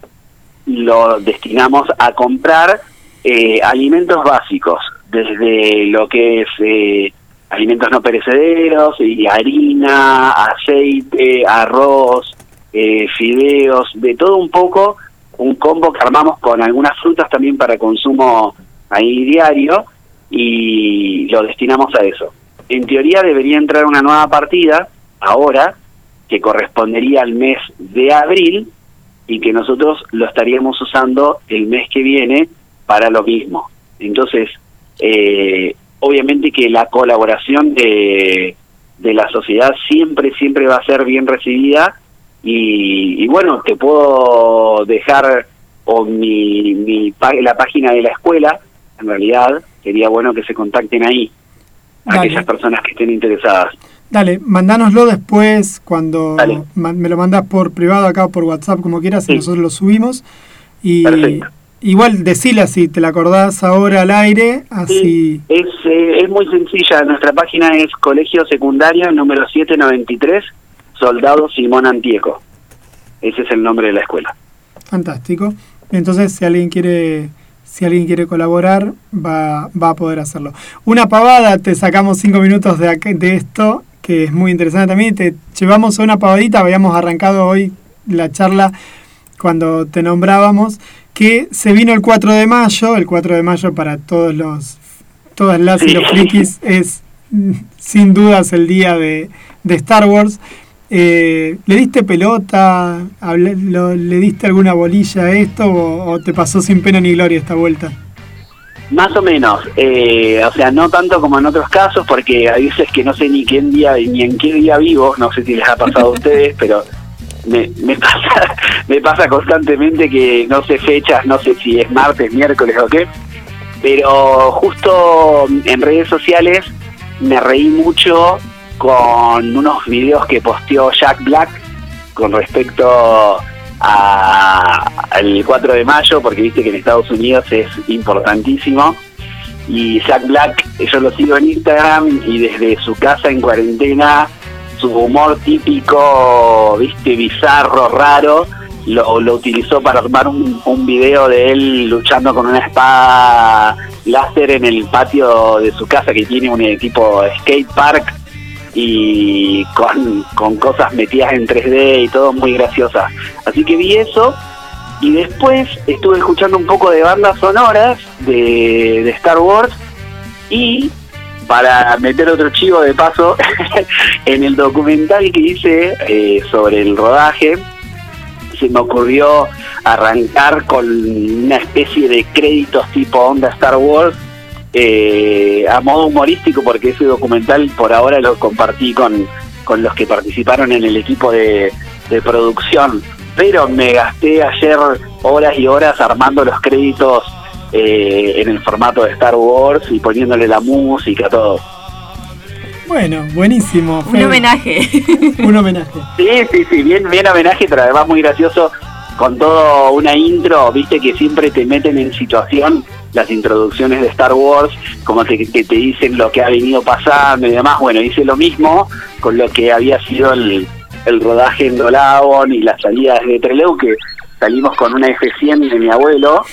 lo destinamos a comprar eh, alimentos básicos, desde lo que es eh, alimentos no perecederos, y harina, aceite, arroz, eh, fideos, de todo un poco, un combo que armamos con algunas frutas también para consumo ahí diario y lo destinamos a eso. En teoría debería entrar una nueva partida ahora que correspondería al mes de abril y que nosotros lo estaríamos usando el mes que viene para lo mismo. Entonces, eh, obviamente que la colaboración de, de la sociedad siempre, siempre va a ser bien recibida y, y bueno, te puedo dejar o mi, mi la página de la escuela, en realidad, sería bueno que se contacten ahí, Dale. aquellas personas que estén interesadas. Dale, mandánoslo después cuando me lo mandas por privado acá o por WhatsApp, como quieras, y nosotros lo subimos. Y Perfecto. igual decila si te la acordás ahora al aire, así. Sí, es, eh, es muy sencilla. Nuestra página es Colegio Secundario número 793, Soldado Simón Antieco. Ese es el nombre de la escuela. Fantástico. Entonces, si alguien quiere, si alguien quiere colaborar, va, va a poder hacerlo. Una pavada, te sacamos cinco minutos de, de esto, que es muy interesante también. Te llevamos a una pavadita, habíamos arrancado hoy la charla cuando te nombrábamos, que se vino el 4 de mayo, el 4 de mayo para todos los, todas las y los frikis es *laughs* sin dudas el día de, de Star Wars. Eh, ¿Le diste pelota? Hablé- lo- ¿Le diste alguna bolilla a esto o, o te pasó sin pena ni gloria esta vuelta? Más o menos, eh, o sea, no tanto como en otros casos, porque hay veces que no sé ni qué día ni en qué día vivo, no sé si les ha pasado a *laughs* ustedes, pero me, me pasa *laughs* me pasa constantemente que no sé fechas, no sé si es martes, miércoles o qué, pero justo en redes sociales me reí mucho con unos videos que posteó Jack Black con respecto al 4 de mayo, porque viste que en Estados Unidos es importantísimo. Y Jack Black, yo lo sigo en Instagram y desde su casa en cuarentena, su humor típico, viste, bizarro, raro, lo, lo utilizó para armar un, un video de él luchando con una espada láser en el patio de su casa que tiene un tipo skate park y con, con cosas metidas en 3D y todo muy graciosas. Así que vi eso y después estuve escuchando un poco de bandas sonoras de, de Star Wars y para meter otro chivo de paso, *laughs* en el documental que hice eh, sobre el rodaje, se me ocurrió arrancar con una especie de créditos tipo onda Star Wars eh, a modo humorístico porque ese documental por ahora lo compartí con, con los que participaron en el equipo de, de producción pero me gasté ayer horas y horas armando los créditos eh, en el formato de Star Wars y poniéndole la música todo Bueno, buenísimo. Un homenaje. *laughs* Un homenaje. Sí, sí, sí, bien, bien homenaje, pero además muy gracioso con todo una intro, viste que siempre te meten en situación las introducciones de Star Wars, como que, que te dicen lo que ha venido pasando y demás. Bueno, hice lo mismo con lo que había sido el, rodaje en Dolabon y las salidas de Trelew, que salimos con una F100 de mi abuelo,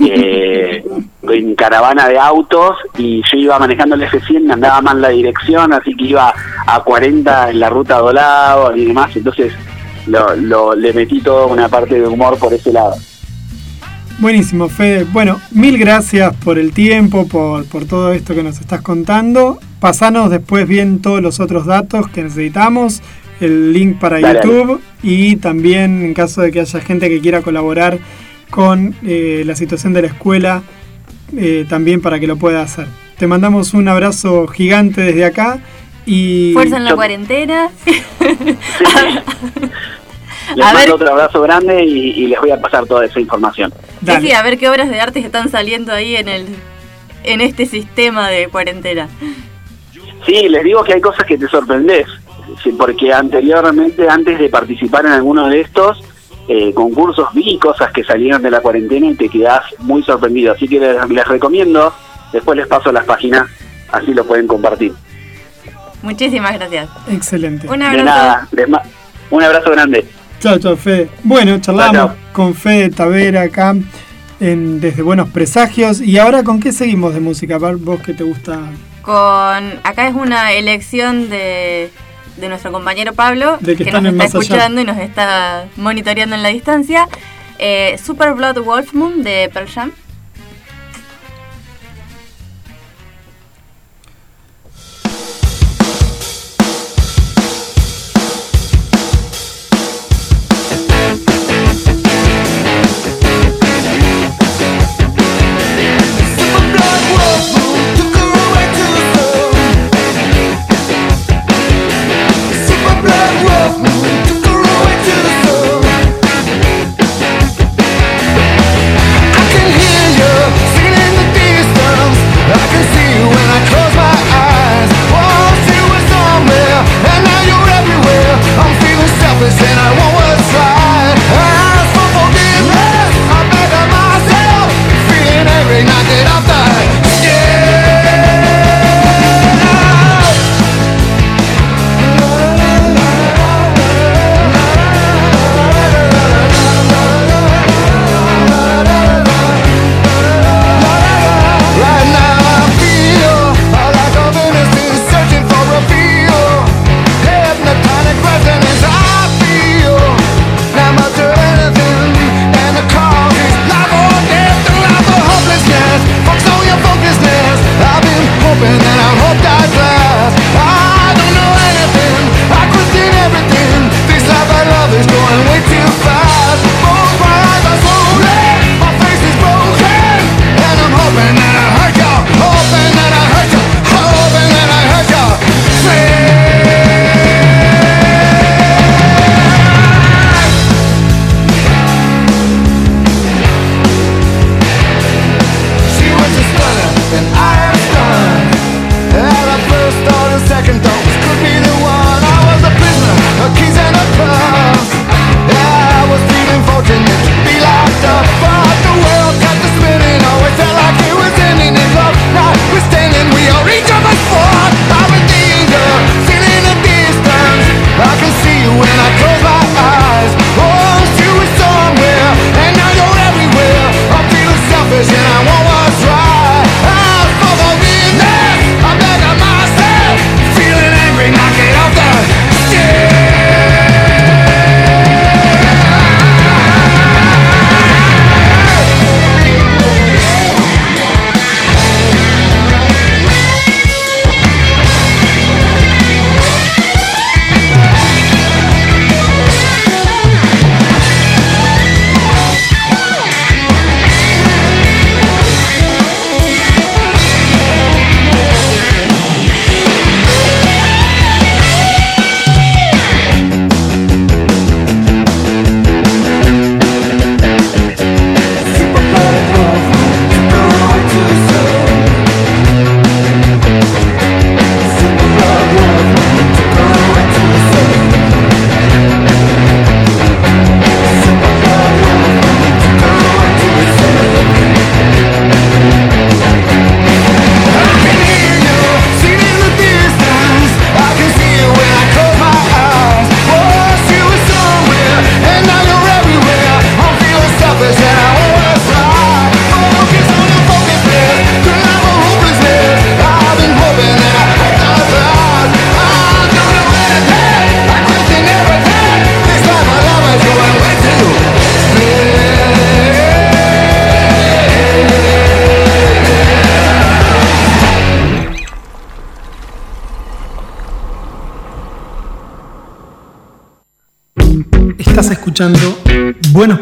eh, *laughs* en caravana de autos, y yo iba manejando el F100, me andaba mal la dirección, así que iba a 40 en la ruta Dolabon y demás, entonces lo, lo- le metí toda una parte de humor por ese lado. Buenísimo, Fede. Bueno, mil gracias por el tiempo, por, por todo esto que nos estás contando. Pasanos después bien todos los otros datos que necesitamos, el link para Dale, YouTube y también en caso de que haya gente que quiera colaborar con eh, la situación de la escuela, eh, también para que lo pueda hacer. Te mandamos un abrazo gigante desde acá y... Fuerza en la cuarentena. *laughs* Les A mando ver. otro abrazo grande y, y les voy a pasar toda esa información. Sí, sí, a ver qué obras de arte están saliendo ahí en el en este sistema de cuarentena. Sí, les digo que hay cosas que te sorprendes, sí, porque anteriormente, antes de participar en alguno de estos eh, concursos, vi cosas que salieron de la cuarentena y te quedás muy sorprendido. Así que les, les recomiendo, después les paso las páginas, así lo pueden compartir. Muchísimas gracias. Excelente. Un De abrazo. nada, les ma- un abrazo grande. Chao, chao, Fede. Bueno, charlamos con Fede Tavera acá en Desde Buenos Presagios. ¿Y ahora con qué seguimos de música? Vos que te gusta. Con acá es una elección de, de nuestro compañero Pablo, De que nos está Allá. escuchando y nos está monitoreando en la distancia. Eh, Super Blood Wolf Moon de Pearl Jam.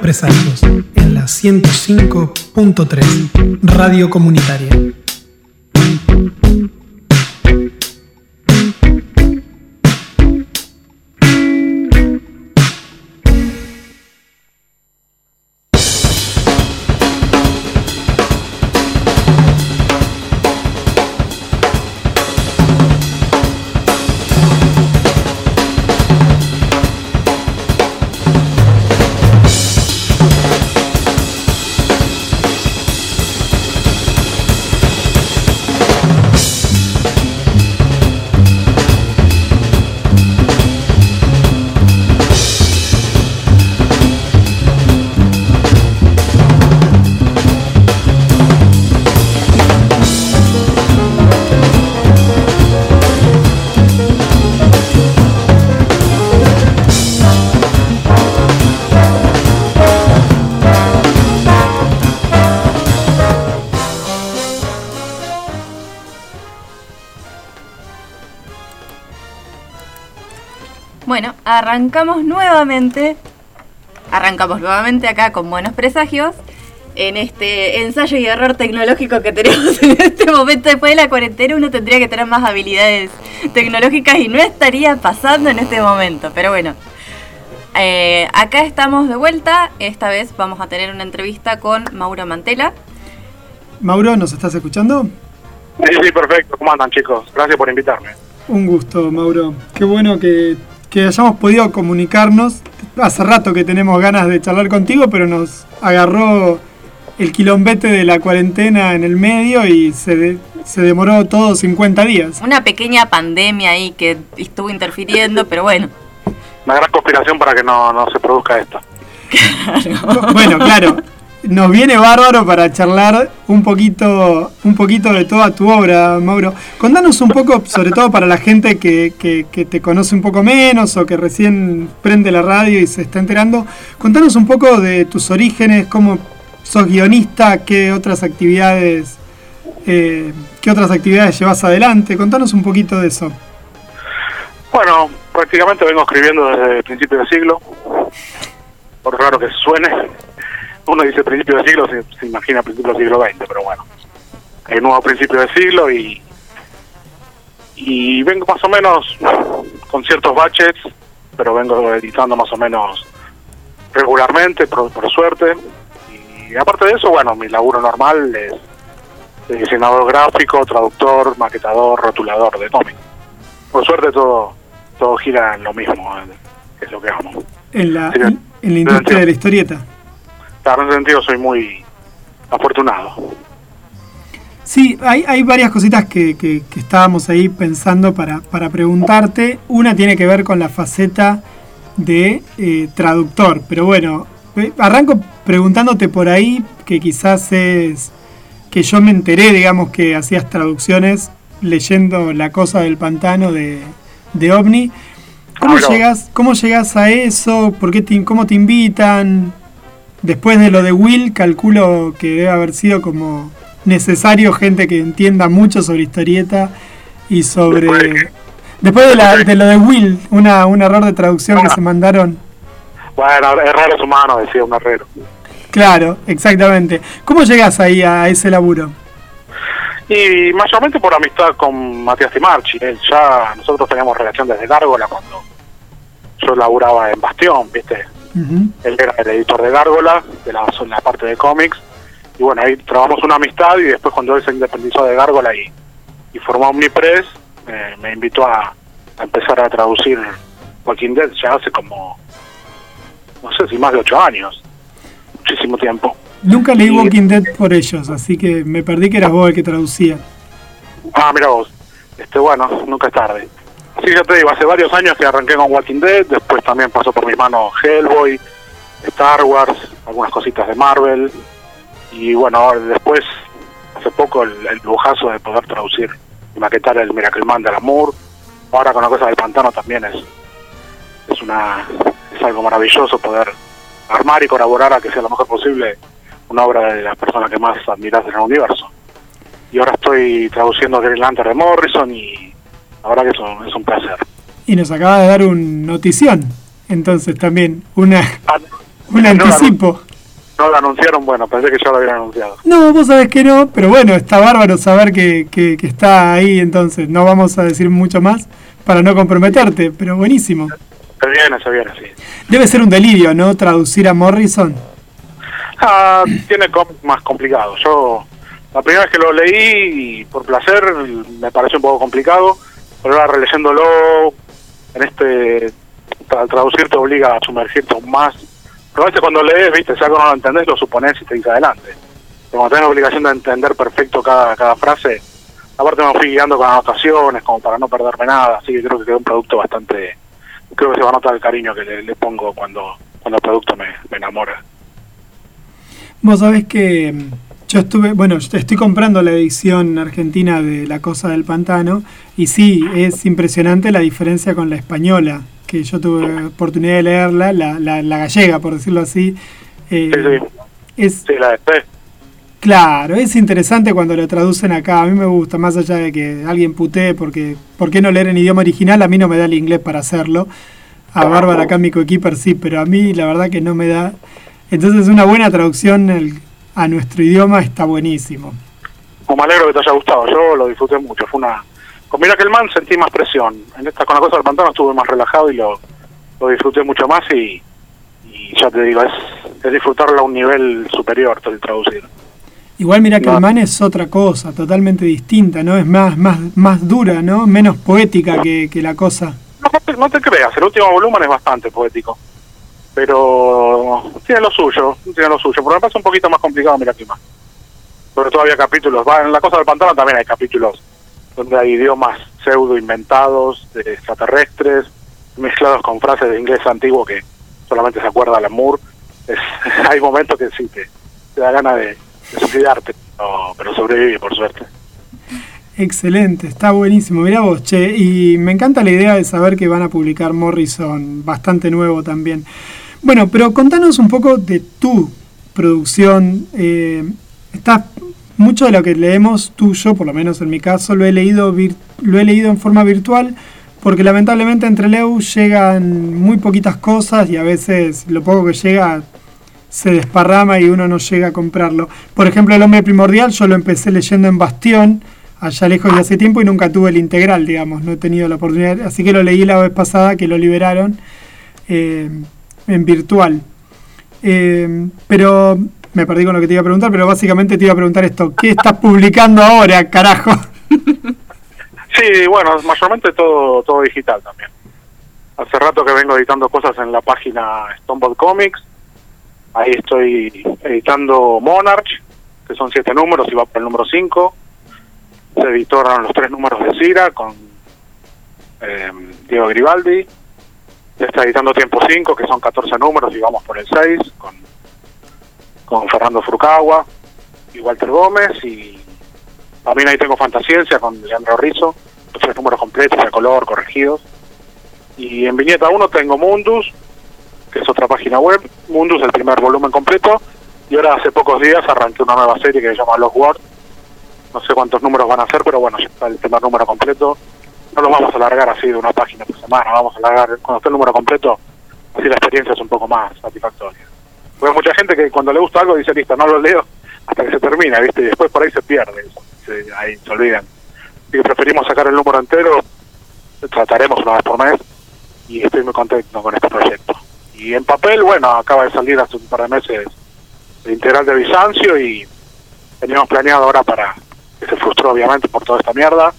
En la 105.3 Radio Comunitaria. Arrancamos nuevamente. Arrancamos nuevamente acá con buenos presagios. En este ensayo y error tecnológico que tenemos *laughs* en este momento después de la cuarentena, uno tendría que tener más habilidades tecnológicas y no estaría pasando en este momento. Pero bueno, eh, acá estamos de vuelta. Esta vez vamos a tener una entrevista con Mauro Mantela. Mauro, ¿nos estás escuchando? Sí, sí, perfecto. ¿Cómo andan, chicos? Gracias por invitarme. Un gusto, Mauro. Qué bueno que, que hayamos podido comunicarnos. Hace rato que tenemos ganas de charlar contigo, pero nos agarró el quilombete de la cuarentena en el medio y se, de- se demoró todo 50 días. Una pequeña pandemia ahí que estuvo interfiriendo, pero bueno. Una gran conspiración para que no, no se produzca esto. *laughs* Bueno, claro, nos viene bárbaro para charlar un poquito, un poquito de toda tu obra, Mauro. Contanos un poco, sobre todo para la gente que, que- te conoce un poco menos o que recién prende la radio y se está enterando. Contanos un poco de tus orígenes, cómo sos guionista, qué otras actividades, eh, qué otras actividades llevas adelante. Contanos un poquito de eso. Bueno, prácticamente vengo escribiendo desde el principio del siglo. Por raro que suene. Uno dice principio del siglo, se, se imagina principio del siglo XX, pero bueno. Hay un nuevo principio del siglo y, y vengo más o menos con ciertos baches, pero vengo editando más o menos regularmente, por, por suerte. Y aparte de eso, bueno, mi laburo normal es de diseñador gráfico, traductor, maquetador, rotulador de cómics. Por suerte todo todo gira en lo mismo, que es lo que amo. En la, en la industria de la historieta. Claro, en ese sentido soy muy afortunado. Sí, hay, hay varias cositas que, que- que estábamos ahí pensando para, para preguntarte. Una tiene que ver con la faceta de eh, traductor, pero bueno, eh, arranco preguntándote por ahí, que quizás es que yo me enteré, digamos, que hacías traducciones leyendo La Cosa del Pantano de, de OVNI. ¿Cómo Ah, llegas, ¿Cómo llegas a eso? ¿Por qué te, ¿Cómo te invitan? Después de lo de Will, calculo que debe haber sido como necesario gente que entienda mucho sobre historieta y sobre... Después de qué? Después de, la- de lo de Will, una, un error de traducción que se mandaron. Bueno, errores humanos, decía un herrero. Claro, exactamente. ¿Cómo llegas ahí a ese laburo? Y mayormente por amistad con Matías Timarchi. Él ya, nosotros teníamos relación desde Gárgola cuando yo laburaba en Bastión, ¿viste? Él era el editor de Gárgola, de la, en la parte de cómics. Y bueno, ahí trabajamos una amistad y después cuando él se independizó de Gárgola y, y formó Omnipress, eh, me invitó a, a empezar a traducir Walking Dead ya hace como, no sé si más de ocho años. Muchísimo tiempo. Nunca leí Y- Walking Dead por ellos, así que me perdí que eras vos el que traducía. Ah, mira vos. Este, bueno, nunca es tarde. Sí, ya te digo, hace varios años que arranqué con Walking Dead, después también pasó por mis manos Hellboy, Star Wars, algunas cositas de Marvel, y bueno, después, hace poco, el, el lujazo de poder traducir y maquetar el Miracle Man de Amour, ahora con la cosa del pantano también es, es una es algo maravilloso poder armar y colaborar a que sea lo mejor posible una obra de las personas que más admiras en el universo. Y ahora estoy traduciendo Green Lantern de Morrison y la verdad que es un, es un placer. Y nos acaba de dar un notición Entonces también una Ah, un no, anticipo. No lo anunciaron, bueno, pensé que ya lo habían anunciado. No, vos sabés que no, pero bueno, está bárbaro saber que, que, que está ahí, entonces no vamos a decir mucho más para no comprometerte, pero buenísimo. Se viene, se viene, sí. Debe ser un delirio, ¿no? Traducir a Morrison. Ah, tiene cómics más complicados. Yo, la primera vez que lo leí, por placer, me pareció un poco complicado, pero ahora releyéndolo, en este, al traducir te obliga a sumergirte aún más. Pero a veces cuando lees, viste, si algo no lo entendés, lo suponés y te dice adelante. Pero cuando tenés la obligación de entender perfecto cada, cada frase, aparte me fui guiando con anotaciones, como para no perderme nada, así que creo que quedó un producto bastante, creo que se va a notar el cariño que le, pongo cuando, cuando el producto me, me enamora. Vos sabés que yo estuve, bueno, estoy comprando la edición argentina de La Cosa del Pantano y sí, es impresionante la diferencia con la española, que yo tuve oportunidad de leerla, la, la, la gallega, por decirlo así. Eh, Sí, sí. Es, Sí, la de. Claro, es interesante cuando lo traducen acá. A mí me gusta, más allá de que alguien putee, porque ¿por qué no leer en idioma original? A mí no me da el inglés para hacerlo. A Bárbara acá, mi coequiper, sí, pero a mí la verdad que no me da. Entonces, una buena traducción el- a nuestro idioma está buenísimo. Como me alegro que te haya gustado, yo lo disfruté mucho. Fue una. Con Mira que el man sentí más presión. En esta, con la cosa del pantano estuve más relajado y lo, lo disfruté mucho más. Y, y ya te digo, es, es disfrutarlo a un nivel superior, el traducir. Igual mira que No. el man es otra cosa, totalmente distinta, ¿no? Es más, más, más dura, ¿no? Menos poética que, que la cosa. No te creas, el último volumen es bastante poético. Pero tiene lo suyo, tiene lo suyo. Pero me pasa un poquito más complicado, mira que más. Pero todavía capítulos. Va, en la cosa del pantano también hay capítulos donde hay idiomas pseudo inventados, de extraterrestres, mezclados con frases de inglés antiguo que solamente se acuerda Lamour. Es, *laughs* hay momentos que sí te, da ganas de, suicidarte, pero, pero sobrevive por suerte. Excelente, está buenísimo. Mirá vos, che, y me encanta la idea de saber que van a publicar Morrison, bastante nuevo también. Bueno, pero contanos un poco de tu producción. Eh, está mucho de lo que leemos tuyo, por lo menos en mi caso, lo he leído lo he leído en forma virtual, porque lamentablemente entre Leu llegan muy poquitas cosas y a veces lo poco que llega se desparrama y uno no llega a comprarlo. Por ejemplo, El hombre primordial yo lo empecé leyendo en Bastión, allá lejos de hace tiempo, y nunca tuve el integral, digamos, no he tenido la oportunidad, así que lo leí la vez pasada que lo liberaron eh, en virtual. Eh, pero me perdí con lo que te iba a preguntar, pero básicamente te iba a preguntar esto, ¿qué estás publicando ahora, carajo? Sí, bueno, mayormente todo todo digital también. Hace rato que vengo editando cosas en la página Stonebot Comics. Ahí estoy editando Monarch, que son siete números y va por el número 5. Se editaron los tres números de Cira con eh, Diego Gribaldi. Está editando Tiempo 5, que son 14 números y vamos por el 6 con, con Fernando Frucagua y Walter Gómez. Y también ahí tengo Fantasciencia con Leandro Rizzo, los tres números completos de color, corregidos. Y en Viñeta 1 tengo Mundus, que es otra página web. Mundus, el primer volumen completo. Y ahora hace pocos días arranqué una nueva serie que se llama Los Word. No sé cuántos números van a ser, pero bueno, ya está el primer número completo. No los vamos a alargar así de una página por semana, vamos a alargar cuando esté el número completo, así la experiencia es un poco más satisfactoria. Porque hay mucha gente que cuando le gusta algo dice, listo, no lo leo hasta que se termina, ¿viste? Y después por ahí se pierde, ahí se olvidan. Así preferimos sacar el número entero, trataremos una vez por mes, y estoy muy contento con este proyecto. Y en papel, bueno, acaba de salir hace un par de meses el integral de Bizancio y teníamos planeado ahora para, que se frustró obviamente por toda esta mierda,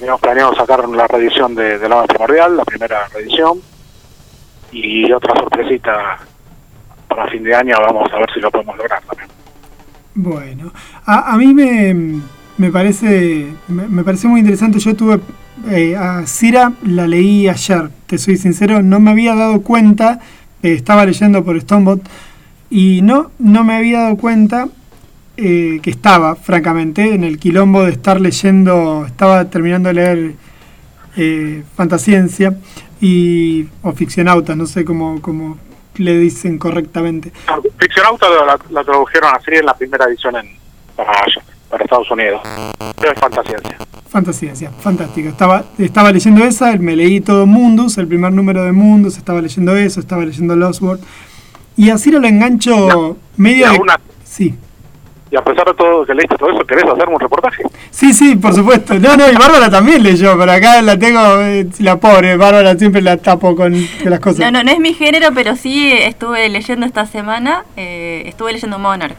teníamos planeado sacar la reedición de, de la primordial, la primera reedición, y otra sorpresita para fin de año, vamos a ver si lo podemos lograr también. Bueno, a, a mí me, me parece me, pareció muy interesante. Yo tuve eh, a Cira la leí ayer, te soy sincero, no me había dado cuenta, eh, estaba leyendo por Stonebot y no no me había dado cuenta eh, que estaba, francamente, en el quilombo de estar leyendo, estaba terminando de leer eh, Fantasciencia y o Ficcionauta, no sé cómo, cómo le dicen correctamente. Ficcionauta la, la tradujeron así en la primera edición en, para, para Estados Unidos, pero es fantasciencia. fantasía, fantástico. Estaba, estaba leyendo esa, me leí todo Mundus, el primer número de Mundus, estaba leyendo eso, estaba leyendo Lost World. Y así lo engancho medio... Y de- aún a- Sí. Y a pesar de todo que leíste todo eso, ¿querés hacer un reportaje? Sí, sí, por supuesto. No, no, y Bárbara también leyó, pero acá la tengo, eh, la pobre, Bárbara siempre la tapo con las cosas. No, no, no es mi género, pero sí estuve leyendo esta semana, eh, estuve leyendo Monarch.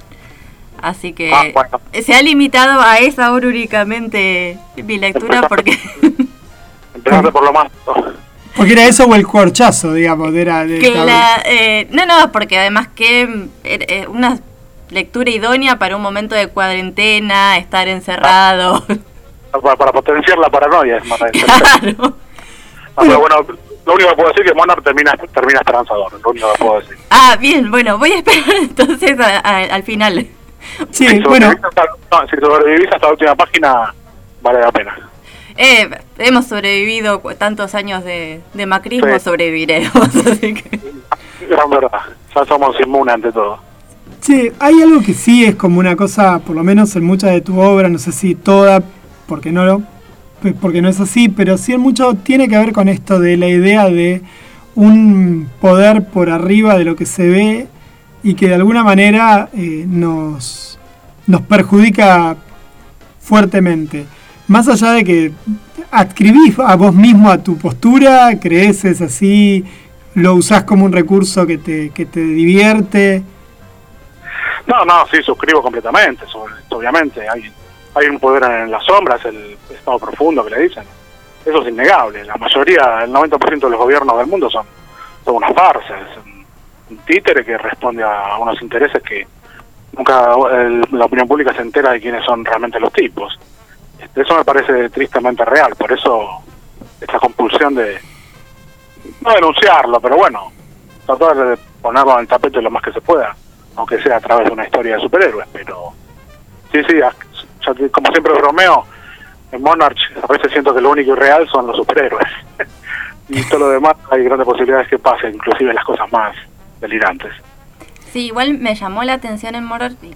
Así que Ah, bueno. se ha limitado a esa hora únicamente mi lectura porque *laughs* Empezaste por lo más... Porque era eso o el corchazo, digamos, era de que la, eh, no, no, porque además que mm, er- eh, una lectura idónea para un momento de cuarentena, estar encerrado. para, para potenciar la paranoia, es más *laughs* claro. Ah, pero bueno, lo único que puedo decir es que Monarch termina, termina esperanzador, lo único que puedo decir. Ah, bien, bueno, voy a esperar *laughs* entonces a- a- al final. Sí, Si bueno, sobrevivís hasta, no, si sobrevivís hasta la última página, vale la pena. Eh, hemos sobrevivido tantos años de, de macrismo, Sí. sobreviviremos. *laughs* así que- Es verdad, ya somos inmunes ante todo. Sí, hay algo que sí es como una cosa, por lo menos en mucha de tu obra, no sé si toda, porque no lo, pues porque no es así, pero sí en mucho tiene que ver con esto de la idea de un poder por arriba de lo que se ve y que de alguna manera eh, nos, nos perjudica fuertemente. Más allá de que adscribís a vos mismo a tu postura, crees es así, lo usás como un recurso que te, que te divierte. No, no, sí, suscribo completamente, obviamente. Hay, hay un poder en las sombras, el estado profundo que le dicen. Eso es innegable. La mayoría, el 90% de los gobiernos del mundo son, son una farsa, un, títere que responde a unos intereses que nunca la opinión pública se entera de quiénes son realmente los tipos. Este, Eso me parece tristemente real, por eso esta compulsión de no denunciarlo, pero bueno, tratar de ponerlo en el tapete lo más que se pueda, aunque sea a través de una historia de superhéroes, pero sí, sí, como siempre bromeo, en Monarch a veces siento que lo único irreal son los superhéroes. *laughs* y todo lo demás hay grandes posibilidades que pase, inclusive las cosas más delirantes. Sí, igual me llamó la atención en Monarch, y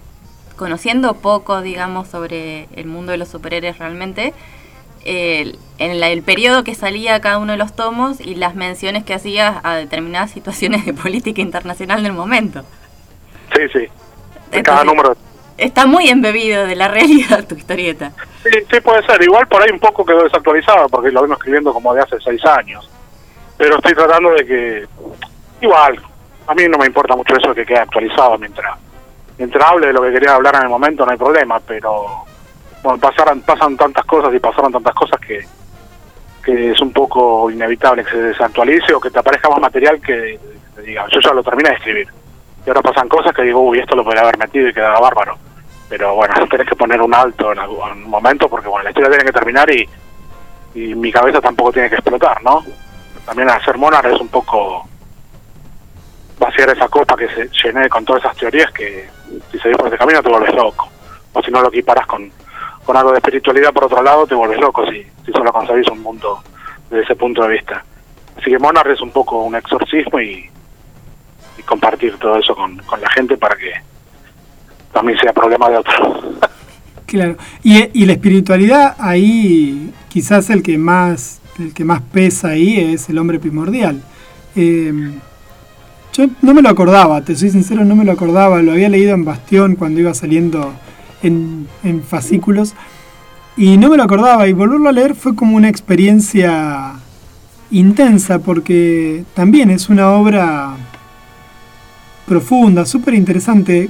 conociendo poco, digamos, sobre el mundo de los superhéroes realmente, el, en el periodo que salía cada uno de los tomos y las menciones que hacía a determinadas *laughs* situaciones de política internacional del momento. Sí, sí. Cada número. Está muy embebido de la *laughs* realidad tu historieta. Sí, sí, puede ser. Igual por ahí un poco quedó desactualizado porque lo vengo escribiendo como de hace seis años. Pero estoy tratando de que. Igual, a mí no me importa mucho eso que quede actualizado mientras. Mientras hable de lo que quería hablar en el momento no hay problema, pero. Bueno, pasaron, pasan tantas cosas y pasaron tantas cosas que. que es un poco inevitable que se desactualice o que te aparezca más material que. que diga, yo ya lo terminé de escribir. Y ahora pasan cosas que digo, uy, esto lo podría haber metido y quedaba bárbaro pero bueno, *laughs* tenés que poner un alto en algún momento porque bueno, la historia tiene que terminar y, y mi cabeza tampoco tiene que explotar, ¿no? También hacer Monarch es un poco vaciar esa copa que se llené con todas esas teorías que si seguís por ese camino te vuelves loco. O si no lo equiparas con, con algo de espiritualidad por otro lado, te vuelves loco si, si solo concebís un mundo desde ese punto de vista. Así que Monarch es un poco un exorcismo y, y compartir todo eso con, con la gente para que también sea problema de otro. *laughs* Claro. Y, y la espiritualidad ahí, quizás el que más, el que más pesa ahí es el hombre primordial. Eh, yo no me lo acordaba, te soy sincero, no me lo acordaba. Lo había leído en Bastión cuando iba saliendo en, en fascículos. Y no me lo acordaba. Y volverlo a leer fue como una experiencia intensa porque también es una obra profunda, súper interesante.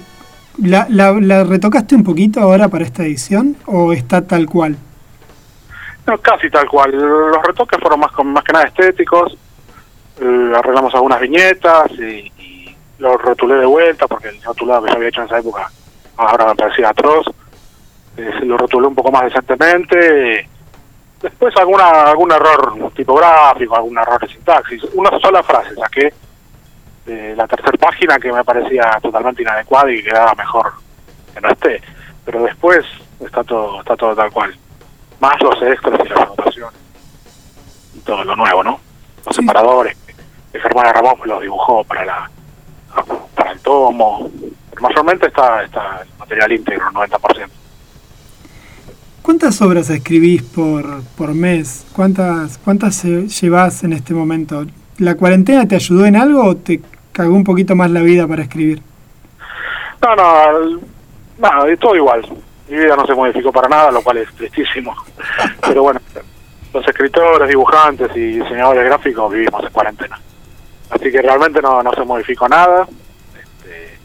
¿La, la, la retocaste un poquito ahora para esta edición o está tal cual? No, casi tal cual. Los retoques fueron más, más que nada estéticos. Eh, arreglamos algunas viñetas y, y lo rotulé de vuelta porque el rotulado que yo había hecho en esa época ahora me parecía atroz. Eh, lo rotulé un poco más decentemente. Después alguna algún error tipográfico, algún error de sintaxis. Una sola frase saqué de la tercera página que me parecía totalmente inadecuada y quedaba mejor que no esté. Pero después está todo está todo tal cual más los extras y las anotaciones y todo lo nuevo, ¿no? Los separadores que Germán Ramón los dibujó para la para el tomo. Pero mayormente está, está el material íntegro, 90%. ¿Cuántas obras escribís por, por mes? ¿Cuántas, ¿Cuántas llevas en este momento? ¿La cuarentena te ayudó en algo o te cagó un poquito más la vida para escribir? No, no, no, todo igual. Mi vida no se modificó para nada, lo cual es tristísimo. *laughs* Pero bueno, los escritores, dibujantes y diseñadores gráficos vivimos en cuarentena. Así que realmente no, no se modificó nada. Este,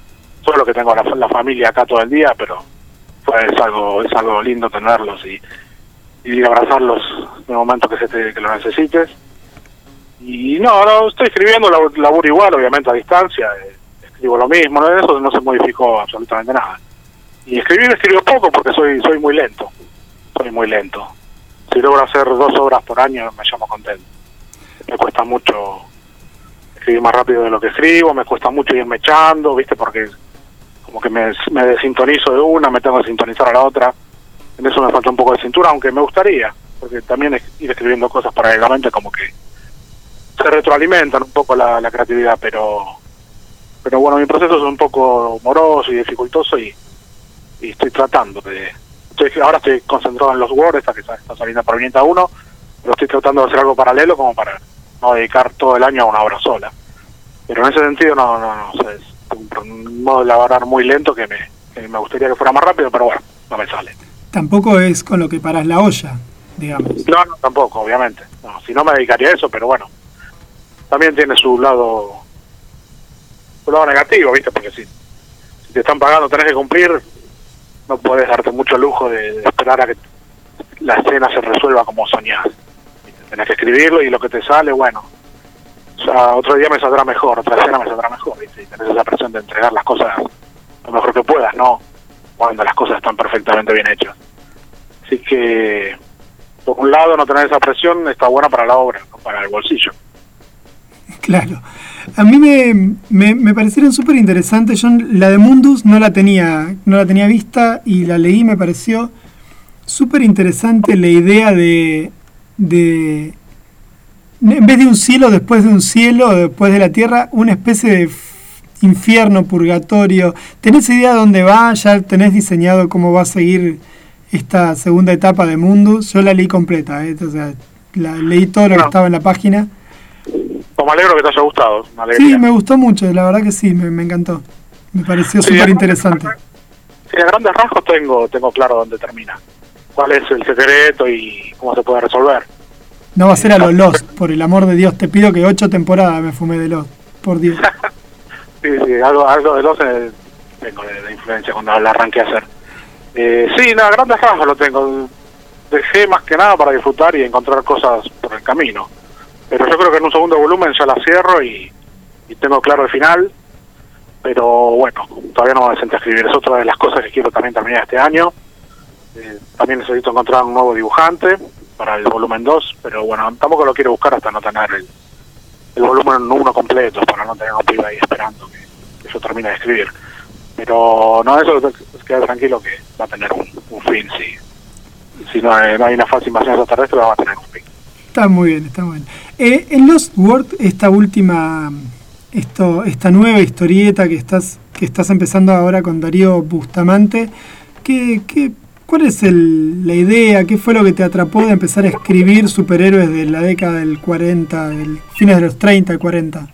solo que tengo la, la familia acá todo el día, pero pues, es algo es algo lindo tenerlos y, y abrazarlos en el momento que, se te, que lo necesites. Y no, no, estoy escribiendo, lab- laburo igual, obviamente a distancia, eh, escribo lo mismo, ¿no? eso no se modificó absolutamente nada. Y escribir escribo poco porque soy soy muy lento, soy muy lento. Si logro hacer dos obras por año me llamo contento. Me cuesta mucho escribir más rápido de lo que escribo, me cuesta mucho irme echando, ¿viste? Porque como que me, me desintonizo de una, me tengo que sintonizar a la otra. En eso me falta un poco de cintura, aunque me gustaría, porque también ir escribiendo cosas paralelamente como que se retroalimentan un poco la, la creatividad, pero pero bueno, mi proceso es un poco moroso y dificultoso y, y estoy tratando de... estoy- ahora estoy concentrado en los Word, esta que está, saliendo para Orienta 1, pero estoy tratando de hacer algo paralelo como para no dedicar todo el año a una obra sola. Pero en ese sentido no, no, no, o sea, es un, modo de laborar muy lento que me, que me gustaría que fuera más rápido, pero bueno, no me sale. Tampoco es con lo que paras la olla, digamos. No, no, tampoco, obviamente. No, si no me dedicaría a eso, pero bueno. También tiene su lado su lado negativo, ¿viste? Porque si, si te están pagando, tenés que cumplir, no podés darte mucho lujo de, de esperar a que la escena se resuelva como soñás. ¿viste? Tenés que escribirlo y lo que te sale, bueno. O sea, otro día me saldrá mejor, otra escena me saldrá mejor, ¿viste? Y tenés esa presión de entregar las cosas lo mejor que puedas, ¿no? Cuando las cosas están perfectamente bien hechas. Así que, por un lado, no tener esa presión está buena para la obra, no para el bolsillo. Claro. A mí me, me, me parecieron súper interesantes. Yo la de Mundus no la tenía, no la tenía vista y la leí, me pareció súper interesante la idea de, de, en vez de un cielo, después de un cielo, después de la tierra, una especie de infierno, purgatorio. ¿Tenés idea de dónde va? ¿Ya tenés diseñado cómo va a seguir esta segunda etapa de Mundus? Yo la leí completa, ¿eh? o sea, la, leí todo lo que estaba en la página. Pues me alegro que te haya gustado. Sí, me gustó mucho, la verdad que sí, me, me encantó. Me pareció súper interesante. Sí, a grandes rasgos tengo, tengo claro dónde termina. Cuál es el secreto y cómo se puede resolver. No va a ser a los Lost, por el amor de Dios. Te pido que ocho temporadas me fumé de Lost, por Dios. *laughs* Sí, sí, algo, algo de los eh, tengo de, de influencia cuando la arranqué a hacer. Eh, sí, no, a grandes rasgos lo tengo. Dejé más que nada para disfrutar y encontrar cosas por el camino. Pero yo creo que en un segundo volumen ya la cierro y, y tengo claro el final. Pero bueno, todavía no me senté a escribir. Es otra de las cosas que quiero también terminar este año. Eh, también necesito encontrar un nuevo dibujante para el volumen 2. Pero bueno, tampoco lo quiero buscar hasta no tener el, el volumen 1 completo, para no tener un pibe ahí esperando que, que yo termine de escribir. Pero no, eso es queda tranquilo que va a tener un, un fin. Si, si no, hay, no hay una falsa invasión extraterrestre, va a tener un fin. Está muy bien, está muy bien. Eh, en Lost World, esta última, esto, esta nueva historieta que estás, que estás empezando ahora con Darío Bustamante, ¿qué, qué, ¿cuál es el- la idea? ¿Qué fue lo que te atrapó de empezar a escribir superhéroes de la década del 40, del fines de los 30 y 40?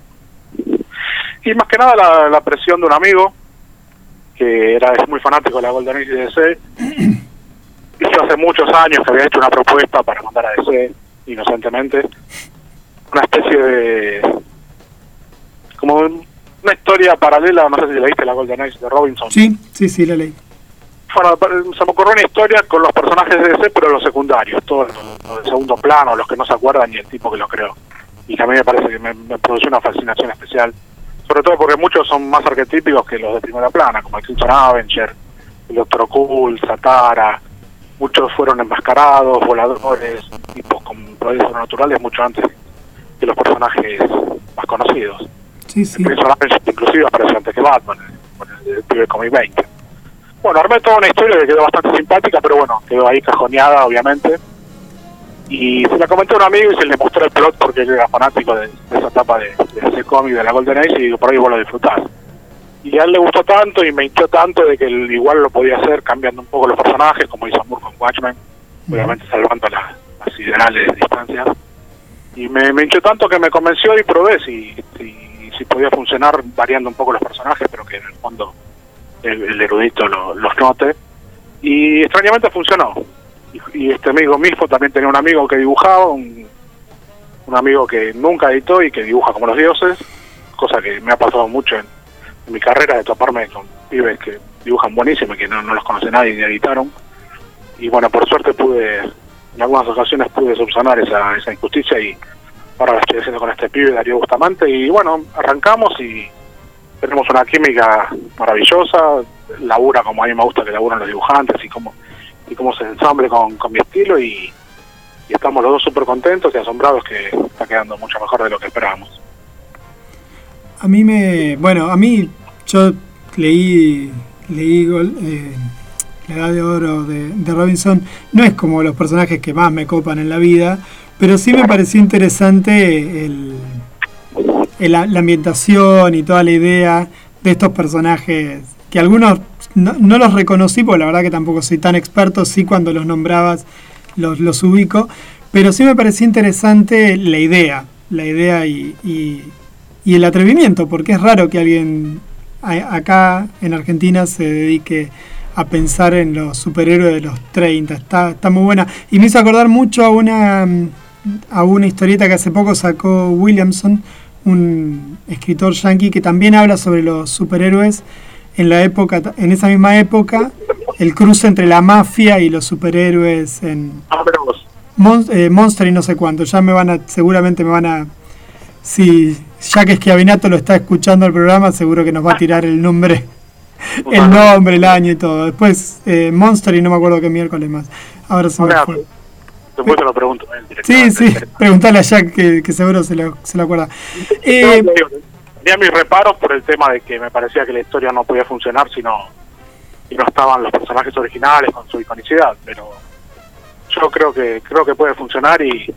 Y más que nada la, la presión de un amigo, que era es muy fanático de la Golden Age y DC. *clears throat* Y yo hace muchos años que había hecho una propuesta para mandar a DC, inocentemente, una especie de... como un- una historia paralela, no sé si leíste la Golden Age de Robinson. Sí, sí, sí, la ley. Bueno, se me ocurrió una historia con los personajes de DC, pero los secundarios, todos los, de segundo plano, los que no se acuerdan y el tipo que lo creó. Y que a mí me parece que me, me produce una fascinación especial. Sobre todo porque muchos son más arquetípicos que los de primera plana, como el Crimson Avenger, el Doctor Occult, Satara. Muchos fueron enmascarados, voladores, tipos con poderes sobrenaturales mucho antes que los personajes más conocidos. Sí, sí. El Avenger inclusive apareció antes que Batman, con el, pibe Comic 20. Bueno, armé toda una historia que quedó bastante simpática, pero bueno, quedó ahí cajoneada, obviamente. Y se la comenté a un amigo y se le mostró el plot porque él era fanático de, de esa etapa de, de ese cómic de la Golden Age y digo, por ahí vos lo disfrutás. Y a él le gustó tanto y me hinchó tanto de que él igual lo podía hacer cambiando un poco los personajes, como hizo Moore con Watchmen. obviamente salvando la- las siderales distancias. Y me, me hinchó tanto que me convenció y probé si, si, podía funcionar variando un poco los personajes, pero que en el fondo el, erudito lo- los note. Y extrañamente funcionó. Y, este amigo Milfo también tenía un amigo que dibujaba, un, un amigo que nunca editó y que dibuja como los dioses, cosa que me ha pasado mucho en, en mi carrera de toparme con pibes que dibujan buenísimo y que no, no los conoce nadie ni editaron. Y bueno, por suerte pude, en algunas ocasiones pude subsanar esa, esa injusticia y ahora lo estoy haciendo con este pibe, Darío Bustamante, y bueno, arrancamos y tenemos una química maravillosa, labura como a mí me gusta que laburan los dibujantes y cómo, y cómo se ensamble con, con mi estilo y, estamos los dos súper contentos y asombrados que está quedando mucho mejor de lo que esperábamos. A mí me. Bueno, a mí. Yo leí. Leí eh, La Edad de Oro de, Robinson. No es como los personajes que más me copan en la vida. Pero sí me pareció interesante el, la, ambientación y toda la idea de estos personajes. Que algunos no, los reconocí, porque la verdad que tampoco soy tan experto. Sí, cuando los nombrabas los, los ubico. Pero sí me pareció interesante la idea. La idea y, y- el atrevimiento, porque es raro que alguien acá en Argentina se dedique a pensar en los superhéroes de los 30. Está, está muy buena. Y me hizo acordar mucho a una, mm, a una historieta que hace poco sacó Williamson, un escritor yankee que también habla sobre los superhéroes en la época, en esa misma época, el cruce entre la mafia y los superhéroes en Mon- eh, Monster y no sé cuánto. Ya me van a, seguramente me van a, si ya que Schiavinato lo está escuchando el programa, seguro que nos va a tirar el nombre, *laughs* el nombre, el año y todo. Después eh, Monster y no me acuerdo qué miércoles más. Ahora se me Ahora, fue. Después te lo pregunto. él Sí, sí, *laughs* preguntale a Jack que, que seguro se lo, se lo acuerda. Eh, No, digo, Tenía mis reparos por el tema de que me parecía que la historia no podía funcionar si no, si no estaban los personajes originales con su iconicidad, pero yo creo que creo que puede funcionar y,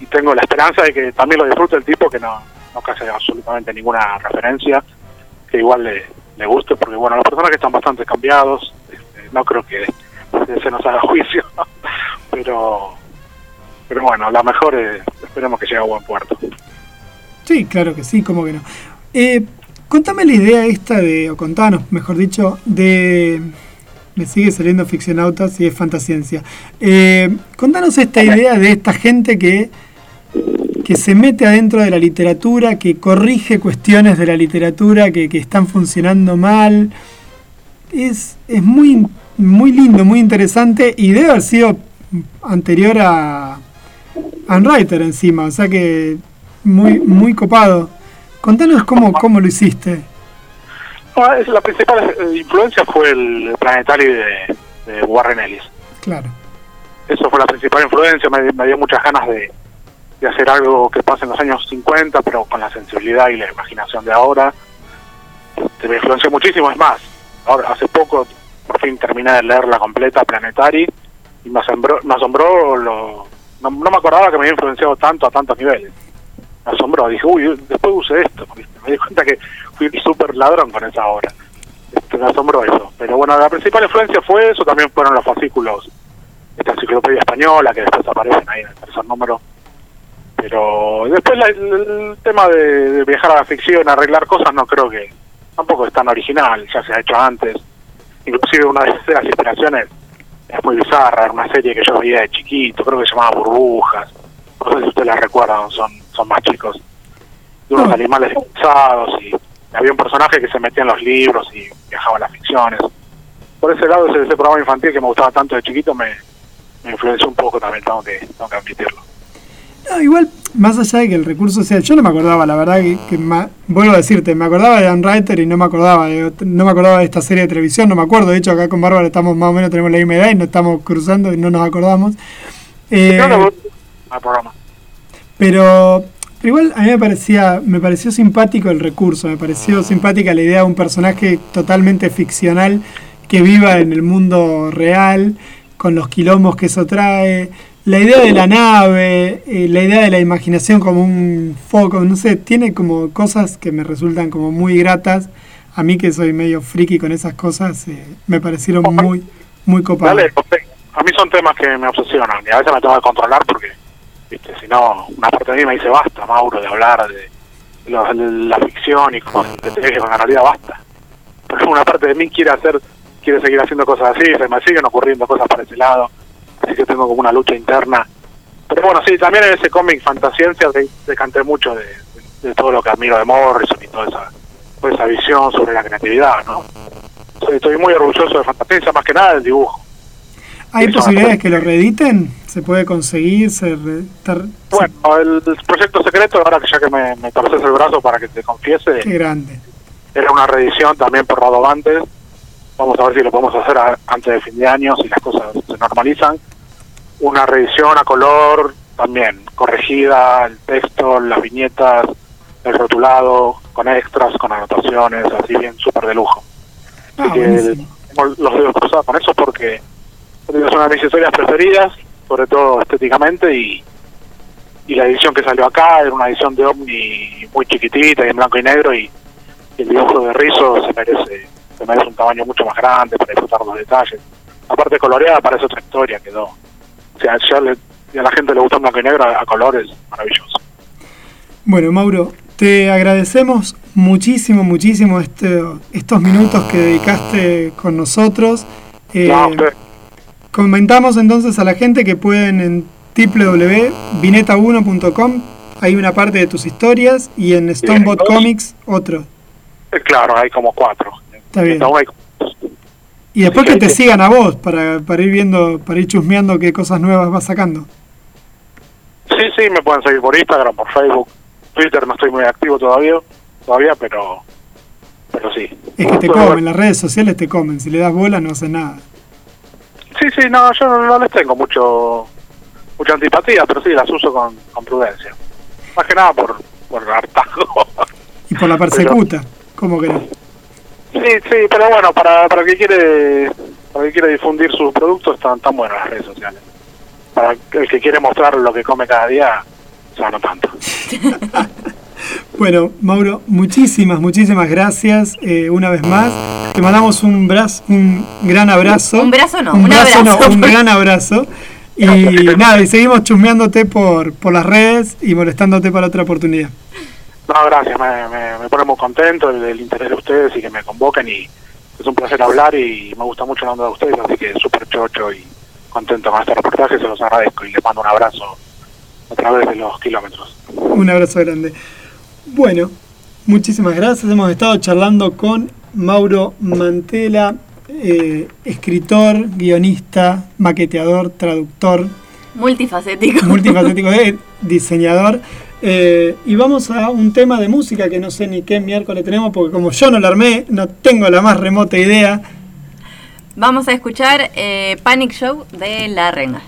y tengo la esperanza de que también lo disfrute el tipo que no, no case absolutamente ninguna referencia, que igual le, le guste, porque bueno, los personajes están bastante cambiados, este, no creo que *laughs* se nos haga juicio, *laughs* pero pero bueno, la mejor es, esperemos que llegue a buen puerto. Sí, claro que sí, cómo que no. Eh, contame la idea esta de, o contanos, mejor dicho, de... Me sigue saliendo ficcionautas y es fantasciencia. Eh, contanos esta idea de esta gente que, que se mete adentro de la literatura, que corrige cuestiones de la literatura que, que están funcionando mal. Es, es muy, muy lindo, muy interesante y debe haber sido anterior a Unwriter encima, o sea que muy, muy copado. Contanos cómo, cómo lo hiciste. No, es- la principal eh, influencia fue el Planetary de, de Warren Ellis. Claro. Eso fue la principal influencia, me, me dio muchas ganas de, de hacer algo que pase en los años 50, pero con la sensibilidad y la imaginación de ahora. Este, me influenció muchísimo, es más, ahora hace poco por fin terminé de leerla completa, Planetary, y me asombró, me asombró lo, no, no me acordaba que me había influenciado tanto a tantos niveles. Me asombró, dije, uy, después usé esto, me di cuenta que fui súper ladrón con esa obra. Este, me asombró eso. Pero bueno, la principal influencia fue eso, también fueron los fascículos, esta enciclopedia española que después aparecen ahí en el tercer número. Pero después la- el, tema de, de viajar a la ficción, arreglar cosas, no creo que tampoco es tan original, ya se ha hecho antes. Inclusive una de las inspiraciones es muy bizarra, era una serie que yo veía de chiquito, creo que se llamaba Burbujas. No sé si ustedes la recuerdan, son, son más chicos. De unos animales disfrazados y había un personaje que se metía en los libros y viajaba a las ficciones. Por ese lado, ese, ese programa infantil que me gustaba tanto de chiquito me, me influenció un poco también, tengo que, tengo que admitirlo. No, igual, más allá de que el recurso sea, yo no me acordaba, la verdad que, que ma- vuelvo a decirte, me acordaba de Unwriter y no me acordaba de, no me acordaba de esta serie de televisión, no me acuerdo, de hecho acá con Bárbara estamos más o menos, tenemos la misma edad y nos estamos cruzando y no nos acordamos. Eh, pero, pero igual a mí me parecía, me pareció simpático el recurso, me pareció simpática la idea de un personaje totalmente ficcional que viva en el mundo real, con los quilombos que eso trae, la idea de la nave, eh, la idea de la imaginación como un foco, no sé, tiene como cosas que me resultan como muy gratas. A mí que soy medio friki con esas cosas, eh, me parecieron muy, muy copadas. Dale, a mí son temas que me obsesionan y a veces me tengo que controlar porque, viste, si no, una parte de mí me dice basta, Mauro, de hablar de, lo- de la ficción y como de que en realidad basta. Pero una parte de mí quiere hacer, quiere seguir haciendo cosas así, se me siguen ocurriendo cosas para ese lado, así que tengo como una lucha interna. Pero bueno, sí, también en ese cómic Fantasciencia decanté mucho de, todo lo que admiro de Morrison y toda esa, toda esa visión sobre la creatividad, ¿no? Estoy, estoy muy orgulloso de Fantasciencia, más que nada del dibujo. ¿Hay posibilidades que lo reediten? ¿Se puede conseguir? Se re- tar- Bueno, el proyecto secreto, ahora que ya que me, me torces el brazo para que te confiese, Qué grande. era una reedición también por Rodobantes. Vamos a ver si lo podemos hacer a- antes de fin de año, si las cosas se normalizan. Una reedición a color, también corregida, el texto, las viñetas, el rotulado, con extras, con anotaciones, así bien súper de lujo. Ah, Así que los dedos cruzados con eso porque es una de mis historias preferidas, sobre todo estéticamente, y, y la edición que salió acá era una edición de Omni muy chiquitita y en blanco y negro, y el dibujo de Rizzo se merece, se merece un tamaño mucho más grande para disfrutar los detalles. Aparte coloreada parece otra historia, quedó. O sea, ya le- a la gente le gusta blanco y negro, a, a colores, maravilloso. Bueno, Mauro, te agradecemos muchísimo, muchísimo este, estos minutos que dedicaste con nosotros. Eh, No, comentamos entonces a la gente que pueden en www.vineta1.com hay una parte de tus historias y en Stonebot. Comics otro. eh, claro, hay como cuatro. Está bien. Y después que te sigan a vos para, para ir viendo, para ir chusmeando qué cosas nuevas vas sacando. Sí, sí, me pueden seguir por Instagram, por Facebook, Twitter, no estoy muy activo todavía, todavía, pero pero sí. Es que te comen, las redes sociales te comen. Si le das bola no hace nada. Sí, sí, no, yo no, no les tengo mucho mucha antipatía, pero sí, las uso con, con prudencia. Más que nada por, por hartazgo. Y por la *laughs* persecuta, ¿cómo querés? Sí, sí, pero bueno, para, para el que quiere para el que quiere difundir sus productos están tan buenas las redes sociales. Para el que quiere mostrar lo que come cada día, ya no tanto. *laughs* Bueno, Mauro, muchísimas, muchísimas gracias eh, una vez más. Te mandamos un, brazo, un gran abrazo. Un brazo no, un un brazo no, abrazo. un gran abrazo. *laughs* Y nada, y seguimos chusmeándote por, por las redes y molestándote para otra oportunidad. No, gracias, me, me, me pone muy contento el, el interés de ustedes y que me convoquen y es un placer hablar y me gusta mucho la onda de ustedes, así que súper chocho y contento con este reportaje, se los agradezco y les mando un abrazo a través de los kilómetros. Un abrazo grande. Bueno, muchísimas gracias. Hemos estado charlando con Mauro Mantela, eh, escritor, guionista, maqueteador, traductor, Multifacético. multifacético, *laughs* eh, diseñador. Eh, y vamos a un tema de música que no sé ni qué miércoles tenemos, porque como yo no la armé, no tengo la más remota idea. Vamos a escuchar eh, Panic Show de La Renga.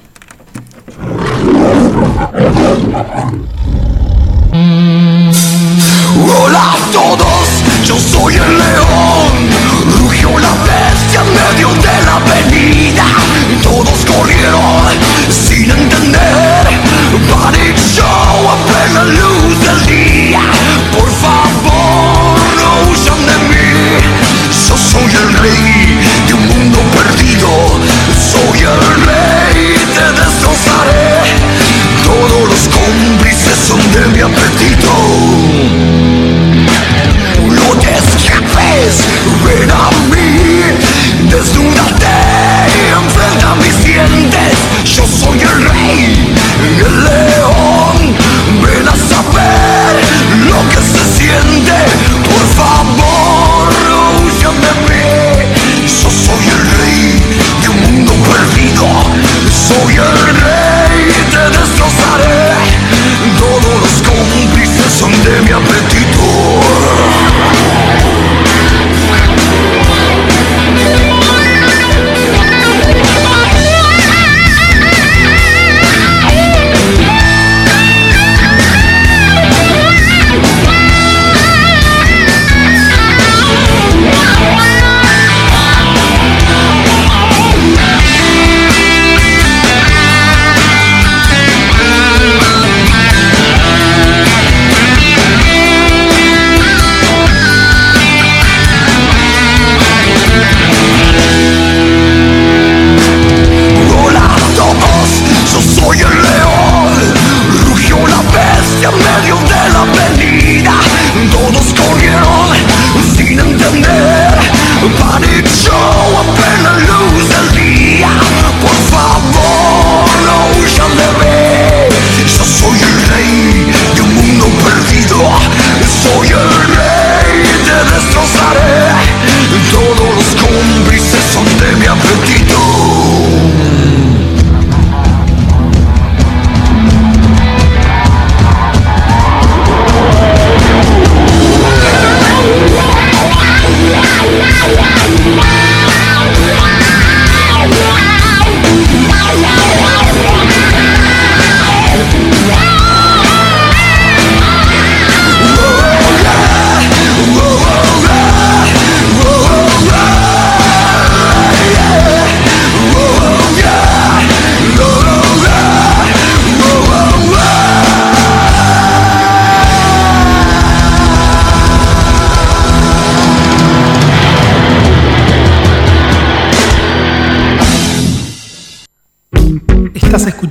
Hola a todos, yo soy el león. Rugió la bestia en medio de la avenida. Todos corrieron sin entender. Panic show a plena luz del día. Por favor, no huyan de mí. Yo soy el rey de un mundo perdido. Soy el rey, te destrozaré. Todos los cómplices son de mi apetito. No te escapes, ven a mí Desnúdate, Yo soy el rey, el león. Ven a saber lo que se siente. Por favor, huyan de mí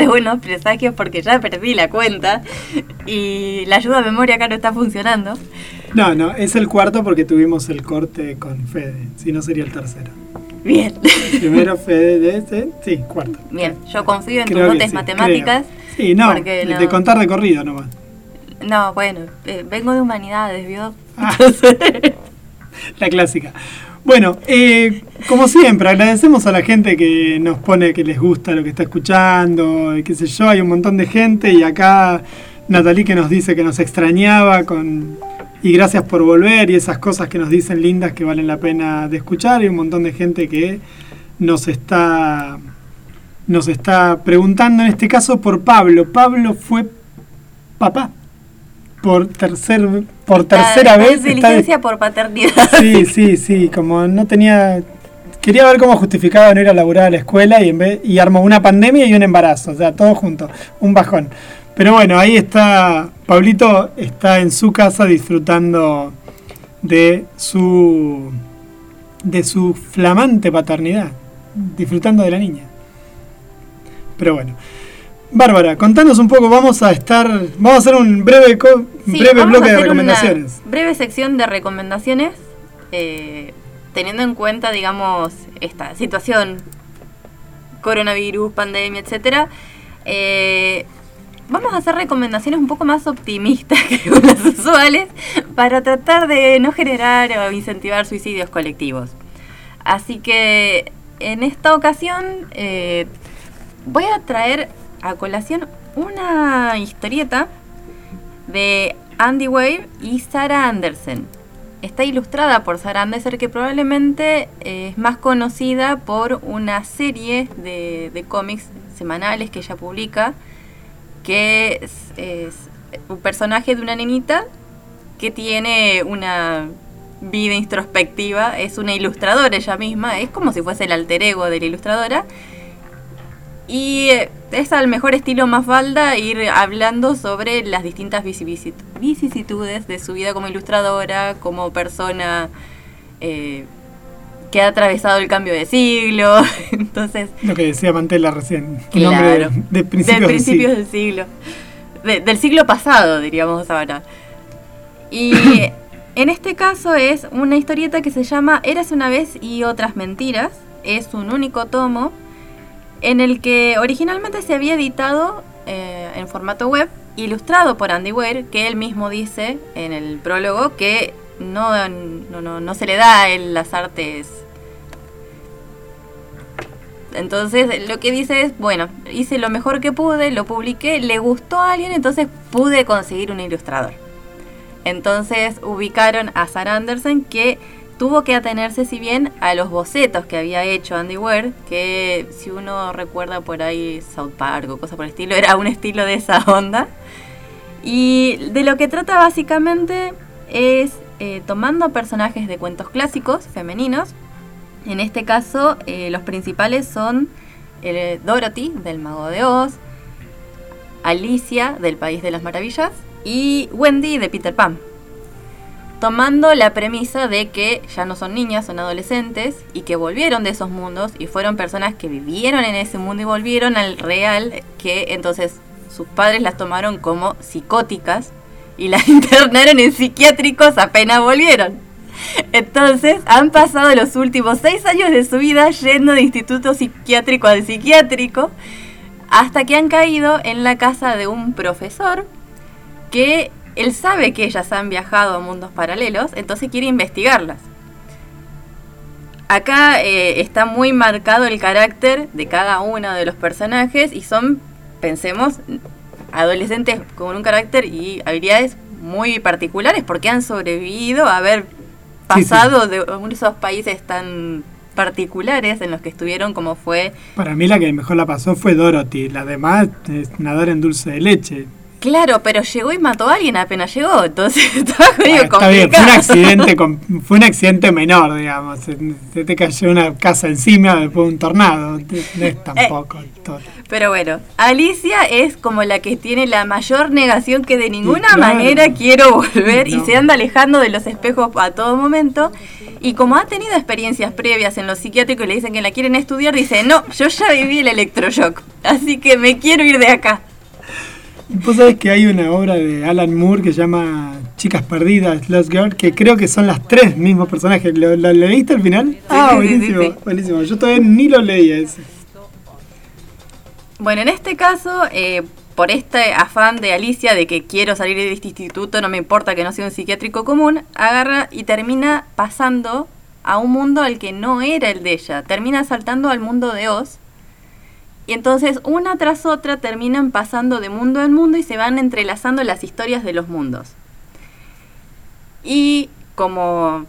De buenos presagios porque ya perdí la cuenta y la ayuda a memoria acá no está funcionando. No, no, es el cuarto porque tuvimos el corte con Fede, si no sería el tercero. Bien. Primero Fede de este, sí, cuarto. Bien, yo confío en tus Creo que dotes sí, matemáticas. Sí, no, de contar de corrido nomás. No, bueno, eh, vengo de humanidades, ¿vio? Ah. *laughs* La clásica. Bueno, eh, como siempre, agradecemos a la gente que nos pone que les gusta lo que está escuchando, y qué sé yo, hay un montón de gente y acá Natalie que nos dice que nos extrañaba con y gracias por volver y esas cosas que nos dicen lindas que valen la pena de escuchar y un montón de gente que nos está nos está preguntando en este caso por Pablo. Pablo fue papá por tercer por tercera vez licencia por paternidad. *laughs* Sí, sí, sí, como no tenía... Quería ver cómo justificaba no ir a laburar a la escuela y, en vez, y armó una pandemia y un embarazo, o sea, todo junto, un bajón. Pero bueno, ahí está, Pablito está en su casa disfrutando de su, de su flamante paternidad, disfrutando de la niña. Pero bueno. Bárbara, contanos un poco, vamos a estar, vamos a hacer un breve, Sí, breve bloque de recomendaciones. Una breve sección de recomendaciones, eh, teniendo en cuenta, digamos, esta situación, coronavirus, pandemia, etcétera. eh, vamos a hacer recomendaciones un poco más optimistas *laughs* que las usuales para tratar de no generar o incentivar suicidios colectivos. Así que en esta ocasión eh, voy a traer a colación una historieta de Andy Wave y Sarah Anderson. Está ilustrada por Sarah Anderson que probablemente eh, es más conocida por una serie de, de cómics semanales que ella publica, que es, es un personaje de una nenita que tiene una vida introspectiva, es una ilustradora ella misma, es como si fuese el alter ego de la ilustradora. Y eh, es al mejor estilo Mafalda ir hablando sobre las distintas vicisitu- vicisitudes de su vida como ilustradora, como persona eh, que ha atravesado el cambio de siglo. *laughs* Entonces, Lo que decía Mantela recién. Claro. de, de principios, de del principios siglo. del siglo. De- del siglo pasado, diríamos ahora. Y *coughs* en este caso es una historieta que se llama Eras una vez y otras mentiras. Es un único tomo en el que originalmente se había editado eh, en formato web, ilustrado por Andy Weir, que él mismo dice en el prólogo que no, no, no, no se le da en las artes entonces lo que dice es, bueno, hice lo mejor que pude, lo publiqué, le gustó a alguien, entonces pude conseguir un ilustrador. Entonces ubicaron a Sarah Anderson que tuvo que atenerse si bien a los bocetos que había hecho Andy Weir, que si uno recuerda por ahí South Park o cosas por el estilo, *laughs* era un estilo de esa onda. Y de lo que trata básicamente es eh, tomando personajes de cuentos clásicos femeninos, en este caso, eh, los principales son eh, Dorothy, del Mago de Oz, Alicia, del País de las Maravillas, y Wendy, de Peter Pan. Tomando la premisa de que ya no son niñas, son adolescentes, y que volvieron de esos mundos, y fueron personas que vivieron en ese mundo y volvieron al real, que entonces sus padres las tomaron como psicóticas, y las *laughs* internaron en psiquiátricos apenas volvieron. Entonces, han pasado los últimos seis años de su vida yendo de instituto psiquiátrico al psiquiátrico, hasta que han caído en la casa de un profesor que él sabe que ellas han viajado a mundos paralelos, entonces quiere investigarlas. Acá eh, está muy marcado el carácter de cada uno de los personajes y son, pensemos, adolescentes con un carácter y habilidades muy particulares porque han sobrevivido a haber Sí, sí. pasado de uno de esos países tan particulares en los que estuvieron, como fue Para mí la que mejor la pasó fue Dorothy. La demás es nadar en dulce de leche. Claro, pero llegó y mató a alguien apenas llegó, entonces *laughs* estaba Ah, medio está bien, fue un complicado. accidente, con- *laughs* fue un accidente menor, digamos. Se, se te cayó una casa encima después de un tornado. No es tampoco. todo. Pero bueno, Alicia es como la que tiene la mayor negación que de ninguna claro. manera quiero volver y se anda alejando de los espejos a todo momento. Y como ha tenido experiencias previas en los psiquiátricos y le dicen que la quieren estudiar, dice, no, yo ya viví el electroshock, así que me quiero ir de acá. *laughs* Vos sabés que hay una obra de Alan Moore que se llama Chicas Perdidas, Lost Girl, que creo que son las tres mismos personajes. ¿Lo, lo leíste al final? ah, sí, buenísimo, sí. buenísimo. Yo todavía ni lo leí ese. Bueno, en este caso, eh, por este afán de Alicia de que quiero salir de este instituto, no me importa que no sea un psiquiátrico común, agarra y termina pasando a un mundo al que no era el de ella. Termina saltando al mundo de Oz. Y entonces una tras otra terminan pasando de mundo en mundo y se van entrelazando las historias de los mundos. Y como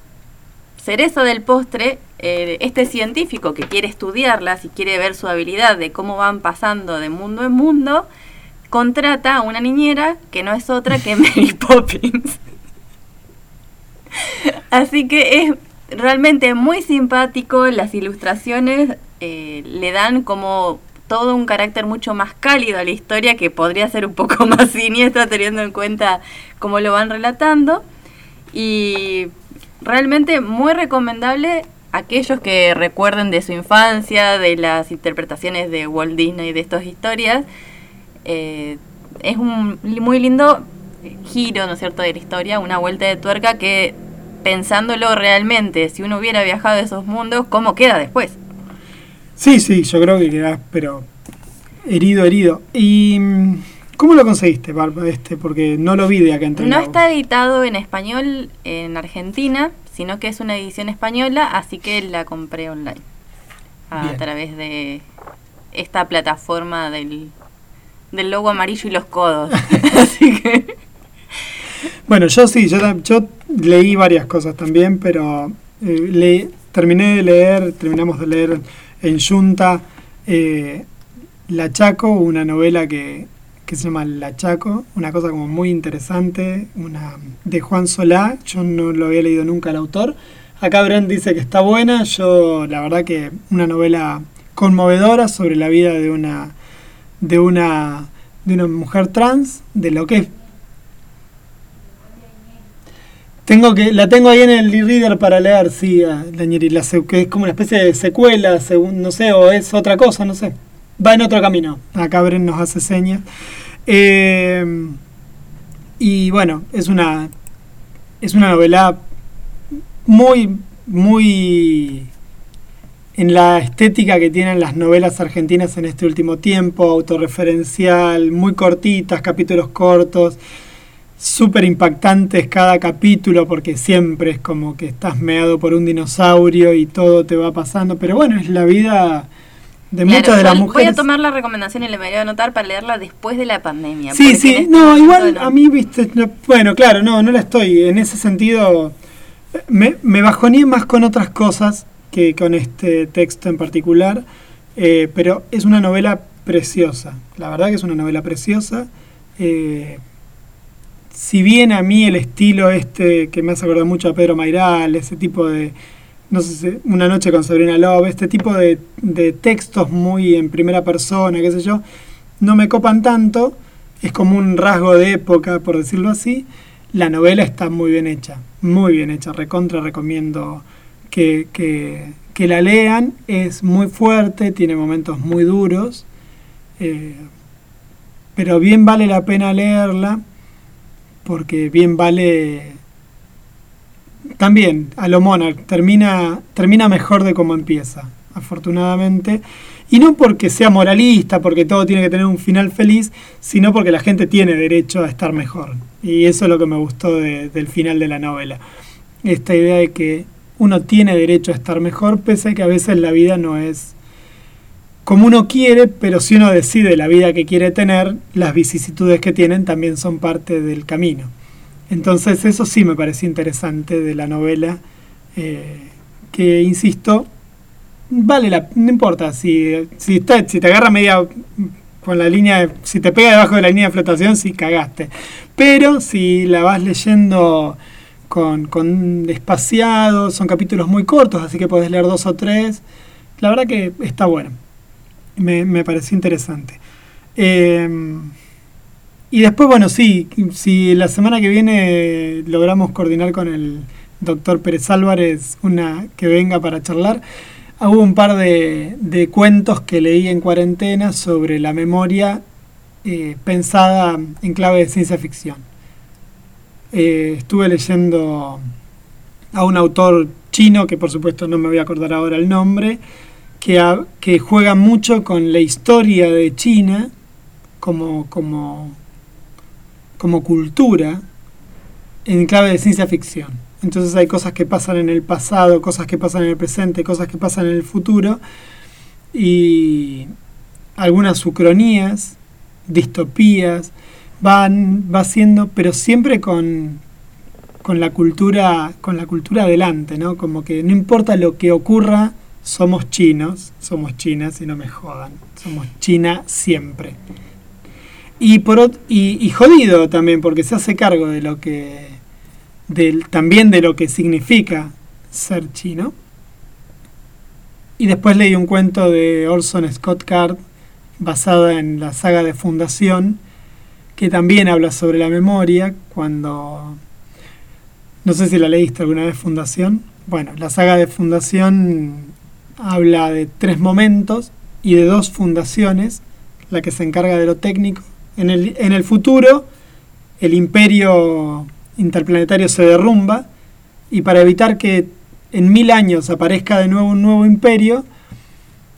cereza del postre, eh, este científico que quiere estudiarlas y quiere ver su habilidad de cómo van pasando de mundo en mundo, contrata a una niñera que no es otra que *laughs* Mary Poppins. Así que es realmente muy simpático, las ilustraciones eh, le dan como todo un carácter mucho más cálido a la historia que podría ser un poco *laughs* más siniestra teniendo en cuenta cómo lo van relatando. Y realmente muy recomendable aquellos que recuerden de su infancia, de las interpretaciones de Walt Disney de estas historias. Eh, es un muy lindo giro, ¿no es cierto?, de la historia, una vuelta de tuerca que pensándolo realmente, si uno hubiera viajado a esos mundos, ¿cómo queda después? Sí, sí, yo creo que quedás, pero herido, herido. ¿Y mm, cómo lo conseguiste, Barba, este? Porque no lo vi de acá entre No está editado en español en Argentina, sino que es una edición española, así que la compré online a Bien. través de esta plataforma del, del logo amarillo y los codos. *laughs* así que Bueno, yo sí, yo, yo leí varias cosas también, pero eh, le, terminé de leer, terminamos de leer en Junta eh, La Chaco, una novela que, que se llama La Chaco, una cosa como muy interesante, una de Juan Solá, yo no lo había leído nunca el autor. Acá Brent dice que está buena, yo la verdad que una novela conmovedora sobre la vida de una de una de una mujer trans, de lo que es Tengo que, la tengo ahí en el e-reader para leer, sí, a se- que es como una especie de secuela, según, no sé, o es otra cosa, no sé. Va en otro camino. Acá Bren nos hace señas. Eh, y bueno, es una, es una novela muy, muy en la estética que tienen las novelas argentinas en este último tiempo, autorreferencial, muy cortitas, capítulos cortos súper impactantes cada capítulo porque siempre es como que estás meado por un dinosaurio y todo te va pasando. Pero bueno, es la vida de Claro, muchas de las Voy a mujeres. tomar la recomendación y le voy a anotar para leerla después de la pandemia. Sí, sí, no, igual no. a mí, viste, no- bueno, claro, no, no la estoy. En ese sentido, me, me bajoneé más con otras cosas que con este texto en particular, eh, pero es una novela preciosa. La verdad que es una novela preciosa. eh, si bien a mí el estilo este, que me hace acordar mucho a Pedro Mairal, ese tipo de, no sé, Una noche con Sabrina Love, este tipo de, de textos muy en primera persona, qué sé yo, no me copan tanto, es como un rasgo de época, por decirlo así. La novela está muy bien hecha, muy bien hecha, recontra recomiendo que, que- que la lean, es muy fuerte, tiene momentos muy duros, eh, pero bien vale la pena leerla, porque bien vale también a lo Monarch, termina, termina mejor de cómo empieza, afortunadamente. Y no porque sea moralista, porque todo tiene que tener un final feliz, sino porque la gente tiene derecho a estar mejor. Y eso es lo que me gustó de- del final de la novela. Esta idea de que uno tiene derecho a estar mejor, pese a que a veces la vida no es como uno quiere, pero si uno decide la vida que quiere tener, las vicisitudes que tienen también son parte del camino. Entonces eso sí me pareció interesante de la novela, eh, que insisto, vale la, no importa, si, si, si te agarra media con la línea, si te pega debajo de la línea de flotación, sí cagaste. Pero si la vas leyendo con, con despaciado, son capítulos muy cortos, así que podés leer dos o tres, la verdad que está bueno. Me, pareció interesante. Eh, y después, bueno, sí, si la semana que viene logramos coordinar con el doctor Pérez Álvarez una que venga para charlar, hubo un par de, de cuentos que leí en cuarentena sobre la memoria eh, pensada en clave de ciencia ficción. Eh, estuve leyendo a un autor chino, que por supuesto no me voy a acordar ahora el nombre, que, que juega mucho con la historia de China como, como, como cultura en clave de ciencia ficción. Entonces hay cosas que pasan en el pasado, cosas que pasan en el presente, cosas que pasan en el futuro y algunas ucronías, distopías, van va haciendo, pero siempre con, con la cultura con la cultura adelante, ¿no? Como que no importa lo que ocurra, somos chinos, somos chinas y no me jodan, somos China siempre. Y por y, y jodido también porque se hace cargo de lo que del, también de lo que significa ser chino. Y después leí un cuento de Orson Scott Card basada en la saga de Fundación, que también habla sobre la memoria, cuando... No sé si la leíste alguna vez Fundación. Bueno, la saga de Fundación habla de tres momentos y de dos fundaciones, la que se encarga de lo técnico. En el, en el futuro, el imperio interplanetario se derrumba y para evitar que en mil años aparezca de nuevo un nuevo imperio,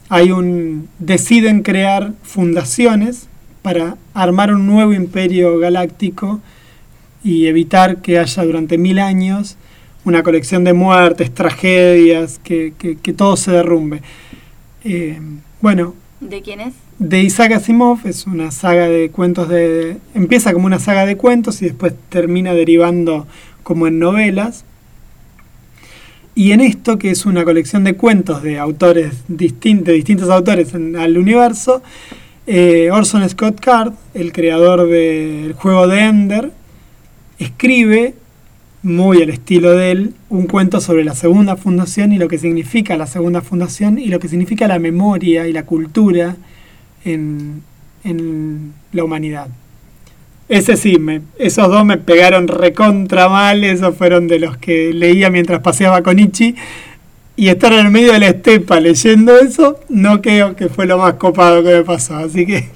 hay un deciden crear fundaciones para armar un nuevo imperio galáctico y evitar que haya durante mil años una colección de muertes, tragedias, que, que- que todo se derrumbe. Eh, bueno, ¿De quién es? de Isaac Asimov es una saga de cuentos de... Empieza como una saga de cuentos y después termina derivando como en novelas. Y en esto, que es una colección de cuentos de autores distin- de distintos autores en- al universo, eh, Orson Scott Card, el creador del juego de Ender, escribe, muy al estilo de él, un cuento sobre la segunda fundación y lo que significa la segunda fundación y lo que significa la memoria y la cultura en, en la humanidad. Ese sí, me, esos dos me pegaron recontra mal, esos fueron de los que leía mientras paseaba con Ichi. Y estar en el medio de la estepa leyendo eso, no creo que fue lo más copado que me pasó. Así que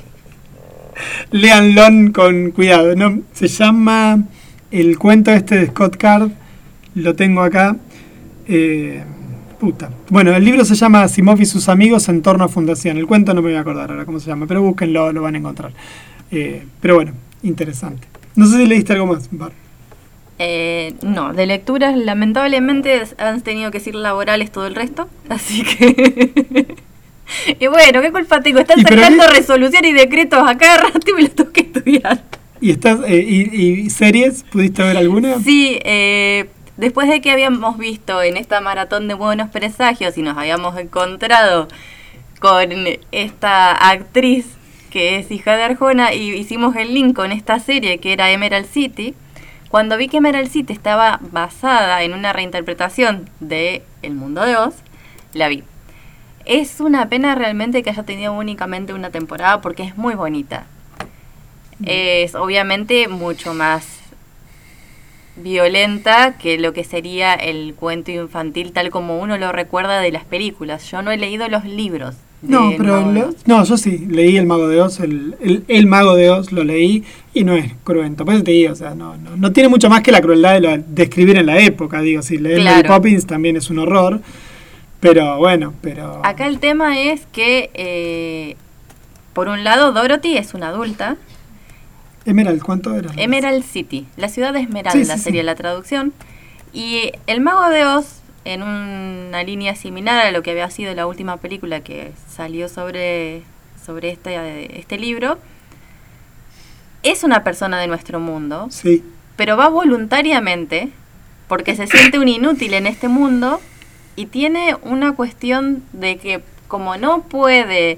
*laughs* léanlo con cuidado. No, se llama el cuento este de Scott Card, lo tengo acá. eh, puta. Bueno, el libro se llama Asimov y sus amigos en torno a fundación. El cuento no me voy a acordar ahora cómo se llama, pero búsquenlo, lo van a encontrar. Eh, pero bueno, interesante. No sé si leíste algo más, Bar. Eh, no, de lecturas lamentablemente han tenido que ser laborales todo el resto, así que... *laughs* y bueno, ¿qué culpa tengo? Están ¿Y pero sacando resoluciones y decretos a cada rato y me los tengo que estudiar. ¿Y, estás, eh, y, y series? ¿Pudiste ver alguna? Sí, eh, después de que habíamos visto en esta maratón de buenos presagios y nos habíamos encontrado con esta actriz que es hija de Arjona y hicimos el link con esta serie que era Emerald City, cuando vi que Emerald City estaba basada en una reinterpretación de El Mundo de Oz, la vi. Es una pena realmente que haya tenido únicamente una temporada porque es muy bonita. Es obviamente mucho más violenta que lo que sería el cuento infantil tal como uno lo recuerda de las películas. Yo no he leído los libros. No, pero lo- no, yo sí, leí El Mago de Oz, el, el, el Mago de Oz lo leí y no es cruento. Por eso te digo, o sea, no, no, no tiene mucho más que la crueldad de, la- de escribir en la época, digo, si leer Mary Claro. Poppins también es un horror, pero bueno, pero... Acá el tema es que, eh, por un lado, Dorothy es una adulta. Emerald, ¿cuánto era? Emerald City, la ciudad de Esmeralda Sí, sí, sería sí. la traducción. Y El Mago de Oz, en una línea similar a lo que había sido la última película que salió sobre, sobre este, este libro, es una persona de nuestro mundo, Sí, pero va voluntariamente, porque se siente un inútil en este mundo, Y tiene una cuestión de que como no puede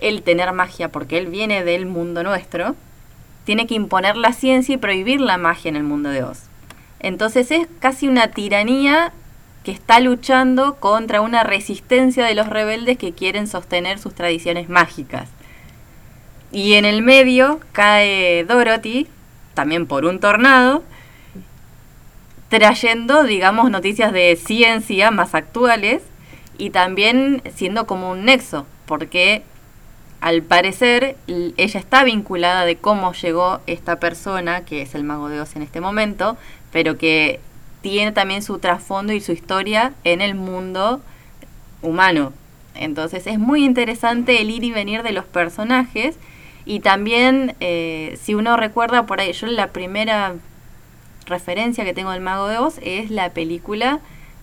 él tener magia porque él viene del mundo nuestro, tiene que imponer la ciencia y prohibir la magia en el mundo de Oz. Entonces es casi una tiranía que está luchando contra una resistencia de los rebeldes que quieren sostener sus tradiciones mágicas. Y en el medio cae Dorothy, también por un tornado, trayendo, digamos, noticias de ciencia más actuales y también siendo como un nexo, porque al parecer ella está vinculada de cómo llegó esta persona, que es el mago de Oz en este momento, pero que tiene también su trasfondo y su historia en el mundo humano. Entonces es muy interesante el ir y venir de los personajes y también, eh, si uno recuerda por ahí, yo la primera referencia que tengo del mago de Oz es la película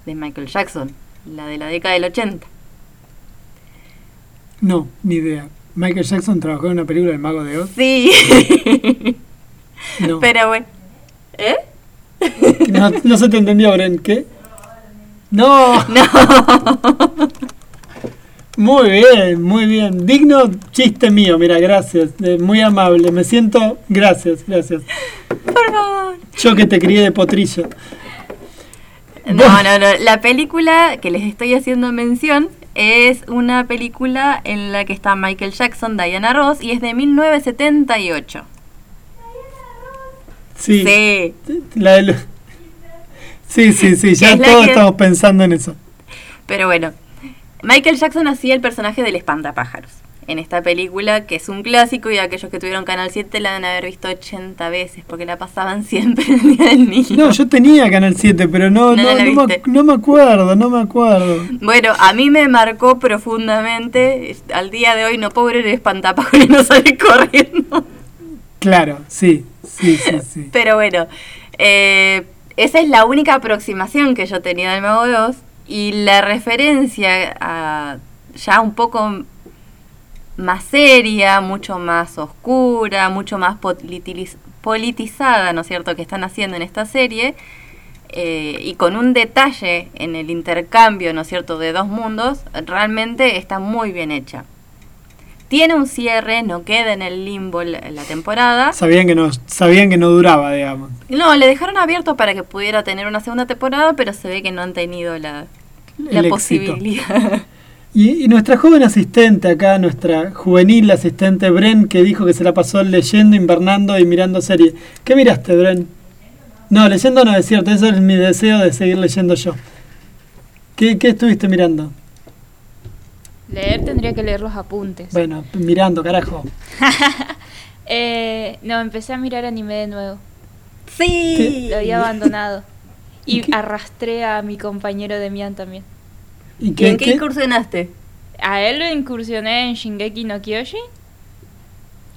de Michael Jackson, la de la década del 80. No, ni idea. Michael Jackson trabajó en una película del Mago de Oz. Sí. No, *laughs* Pero bueno. ¿Eh? no, no se te entendió, Bren. ¿Qué? No. No. *laughs* Muy bien, muy bien. Digno chiste mío, mira, gracias. Eh, muy amable. Me siento. Gracias, gracias. Por favor. Yo que te crié de potrillo. No, no, no. La película que les estoy haciendo mención es una película en la que está Michael Jackson, Diana Ross y es de 1978. Sí. Sí. La de lo- Sí, sí, sí, ya *laughs* Es todos que- estamos pensando en eso. Pero bueno, Michael Jackson hacía el personaje del espantapájaros en esta película, que es un clásico y aquellos que tuvieron Canal 7 la han de haber visto 80 veces porque la pasaban *laughs* siempre el día del niño. No, yo tenía Canal 7, pero no, No, no, no me, viste. no me acuerdo, no me acuerdo. Bueno, a mí me marcó profundamente. Al día de hoy no puedo ver el espantapájaros y no salir corriendo. Claro, sí, sí, sí, sí. Pero bueno, eh, esa es la única aproximación que yo tenía del Mago de Oz. Y la referencia a ya un poco más seria, mucho más oscura, mucho más politizada, ¿no es cierto?, que están haciendo en esta serie. eh, y con un detalle en el intercambio, ¿no es cierto?, de dos mundos, realmente está muy bien hecha. Tiene un cierre, no queda en el limbo la, temporada. Sabían que no, sabían que no duraba, digamos. No, le dejaron abierto para que pudiera tener una segunda temporada, pero se ve que no han tenido la, la El éxito. *laughs* Y, y nuestra joven asistente acá, nuestra juvenil asistente Bren, que dijo que se la pasó leyendo, invernando y mirando series. ¿Qué miraste, Bren? No, leyendo no es cierto, eso es mi deseo de seguir leyendo yo. ¿Qué, qué estuviste mirando? Leer tendría que leer los apuntes. Bueno, mirando, carajo. *laughs* Eh, no, empecé a mirar anime de nuevo. Sí. Lo había abandonado. ¿Y qué? arrastré a mi compañero de Mian también. ¿Y ¿Y qué, en qué qué? incursionaste? A él lo incursioné en Shingeki no Kyoshi.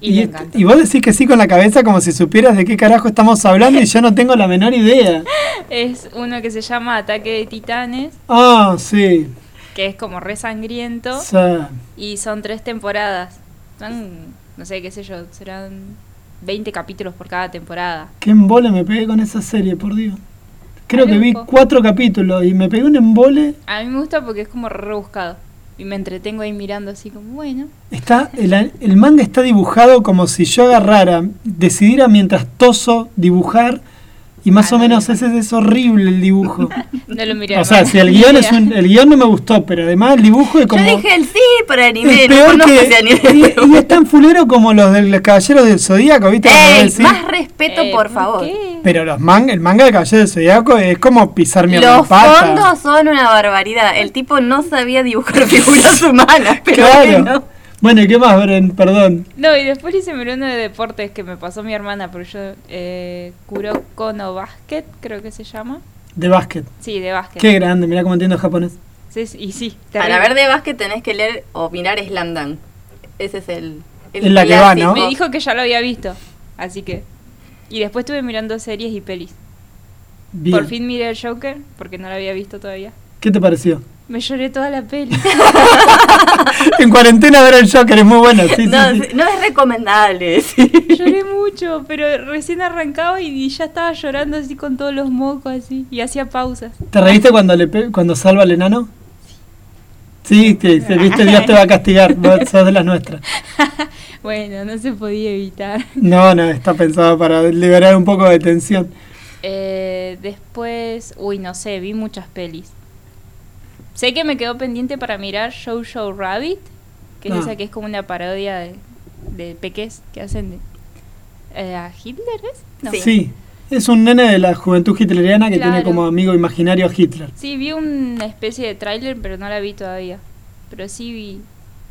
Y, Y, y vos decís que sí con la cabeza como si supieras de qué carajo estamos hablando y yo no tengo la menor idea. *laughs* Es uno que se llama Ataque de Titanes, Ah, sí. que es como re sangriento. sí. Y son tres temporadas. Son, no sé, qué sé yo, serán 20 capítulos por cada temporada. Qué embole me pegué con esa serie, por Dios. Creo que vi cuatro capítulos y me pegué un embole. A mí me gusta porque es como re rebuscado. Y me entretengo ahí mirando así como, bueno. Está, el, el manga está dibujado como si yo agarrara, decidiera mientras toso dibujar y más Ah, o no, menos no. ese es horrible el dibujo. *laughs* No lo miré. o sea, si el guion es un, el guion no me gustó, pero además el dibujo es como Yo dije el sí para anime, es no peor conozco que anime. y, y es tan fulero como los del Caballero del Zodíaco, ¿viste? Ey, más respeto, Eh, por favor. qué? Pero los man, el manga del Caballero del Zodíaco es como pisar mi Los pata. fondos son una barbaridad. El tipo no sabía dibujar figuras humanas, pero Claro. bueno. Bueno, ¿y qué más, Bren? Perdón. No, y después hice uno de deportes que me pasó mi hermana, pero yo, eh, Kuroko no Basket, creo que se llama. De básquet. Sí, de básquet. Qué grande, mira cómo entiendo japonés. Sí, sí, y sí, Para ver de básquet tenés que leer o mirar Slam. Ese es el. el Es la que va, ¿no? Me dijo que ya lo había visto, así que... Y después estuve mirando series y pelis. Bien. Por fin miré el Joker, porque no lo había visto todavía. ¿Qué te pareció? Me lloré toda la peli. *laughs* En cuarentena ver el Joker es muy bueno. Sí, no, sí. no es recomendable. *laughs* sí. Lloré mucho, pero recién arrancaba y ya estaba llorando así con todos los mocos así y hacía pausas. ¿Te reíste cuando le pe- cuando salva al enano? Sí, que se viste, Dios te va a castigar, vos *laughs* sos de las nuestras. Bueno, no se podía evitar. No, no, está pensado para liberar un poco de tensión. Eh, después, uy, no sé, vi muchas pelis. Sé que me quedó pendiente para mirar Show Show Rabbit, que es Ah. esa que es como una parodia de, de peques que hacen de, eh, a Hitler, ¿es? No. Sí. es un nene de la juventud hitleriana que tiene como amigo imaginario a Hitler. Sí, vi una especie de tráiler, pero no la vi todavía. Pero sí vi.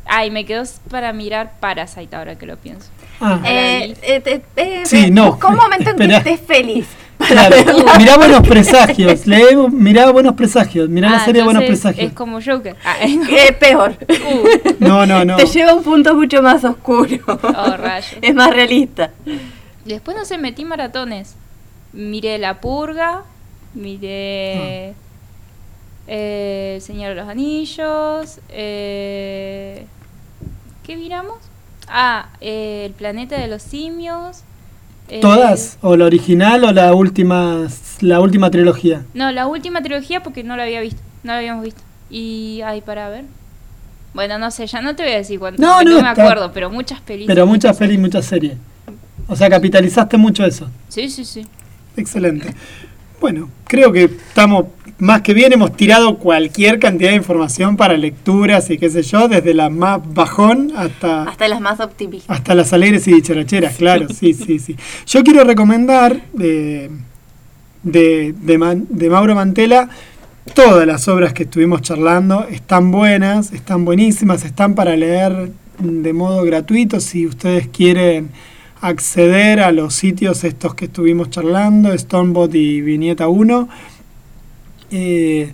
Ah, y me quedó para mirar Parasite ahora que lo pienso. Ah. Eh, eh, eh, Sí, no. Busca un momento en que *laughs* estés feliz. Claro. *laughs* Mirá buenos presagios, *laughs* leemos, mirá buenos presagios, mirá la Ah, serie Buenos Presagios. Es como Joker. Ah, *laughs* Eh, peor. No, no, no. Te lleva a un punto mucho más oscuro. Oh, rayos. Es más realista. Después, no sé, metí maratones. Miré La Purga, miré eh, El Señor de los Anillos. Eh, ¿Qué miramos? Ah, eh, El Planeta de los Simios. Eh, ¿Todas? ¿O la original o la última, la última trilogía? No, la última trilogía porque no la había visto. No la habíamos visto. Y, ay, para ver. Bueno, no sé, ya no te voy a decir cuánto. No, porque no, me acuerdo, pero muchas películas. Pero muchas pelis, muchas series. O sea, capitalizaste mucho eso. Sí, sí, sí. Excelente. Bueno, creo que estamos más que bien, hemos tirado cualquier cantidad de información para lecturas y qué sé yo, desde la más bajón hasta, Hasta las más optimistas. hasta las alegres y dicharacheras, claro, sí, sí, sí. Yo quiero recomendar de, de, Man- de Mauro Mantela todas las obras que estuvimos charlando, están buenas, están buenísimas, están para leer de modo gratuito si ustedes quieren acceder a los sitios estos que estuvimos charlando, Stonebot y Viñeta 1. Eh,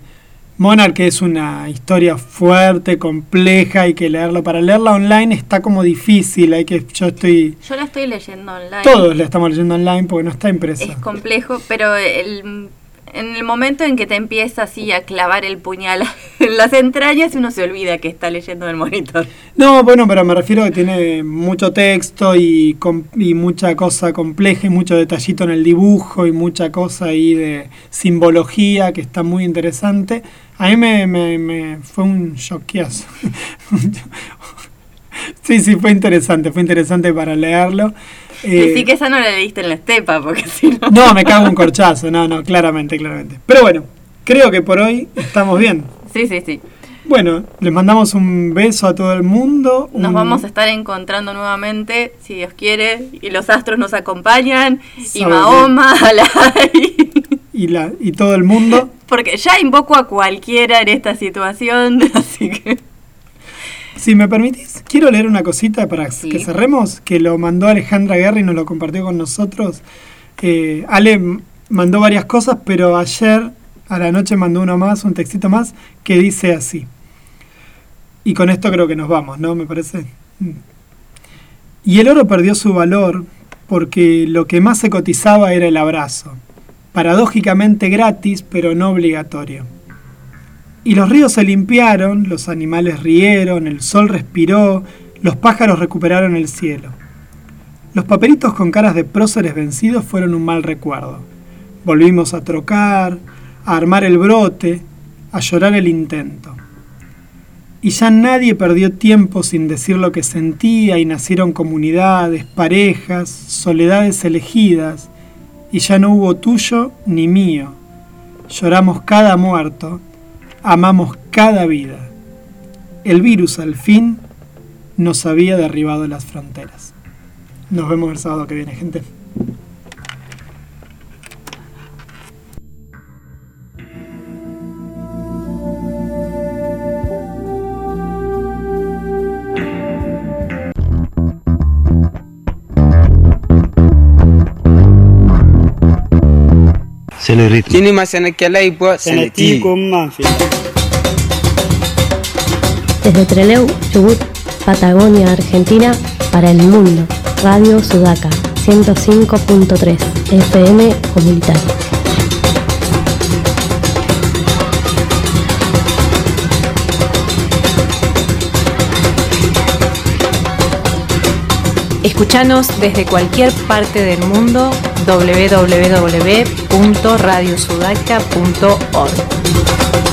Monarch es una historia fuerte, compleja, hay que leerlo. Para leerla online está como difícil, hay que, yo estoy, Yo la estoy leyendo online. todos la estamos leyendo online porque no está impresa. Es complejo, pero el- en el momento en que te empieza así a clavar el puñal *laughs* en las entrañas, uno se olvida que está leyendo el monitor. No, bueno, pero me refiero a que tiene mucho texto y, y mucha cosa compleja y mucho detallito en el dibujo y mucha cosa ahí de simbología que está muy interesante. A mí me, me- me- fue un choqueazo. *laughs* sí, sí, fue interesante, fue interesante para leerlo. Eh, Decí que esa no la leíste en la estepa, porque si no... no, me cago un corchazo, no, no, claramente, claramente. Pero bueno, creo que por hoy estamos bien. Sí, sí, sí. Bueno, les mandamos un beso a todo el mundo. Nos un- vamos a estar encontrando nuevamente, si Dios quiere, y los astros nos acompañan, y Mahoma, *laughs* Alay, y, la, y todo el mundo. porque ya invoco a cualquiera en esta situación, *laughs* así que... Si me permitís, quiero leer una cosita para Sí. que cerremos, que lo mandó Alejandra Guerra y nos lo compartió con nosotros. Eh, Ale mandó varias cosas, pero ayer a la noche mandó uno más, un textito más, que dice así. Y con esto creo que nos vamos, ¿no? Me parece. Mm. Y el oro perdió su valor porque lo que más se cotizaba era el abrazo, paradójicamente gratis, pero no obligatorio. Y los ríos se limpiaron, los animales rieron, el sol respiró, los pájaros recuperaron el cielo. Los papelitos con caras de próceres vencidos fueron un mal recuerdo. Volvimos a trocar, a armar el brote, a llorar el intento. Y ya nadie perdió tiempo sin decir lo que sentía y nacieron comunidades, parejas, soledades elegidas, y ya no hubo tuyo ni mío. Lloramos cada muerto, amamos cada vida. El virus al fin nos había derribado las fronteras. Nos vemos el sábado que viene, gente. C'est le rythme. Desde Trelew, Chubut, Patagonia, Argentina, para el mundo. Radio Sudaca, 105.3 FM Comunitaria. Escuchanos desde cualquier parte del mundo www.radiosudaca.org.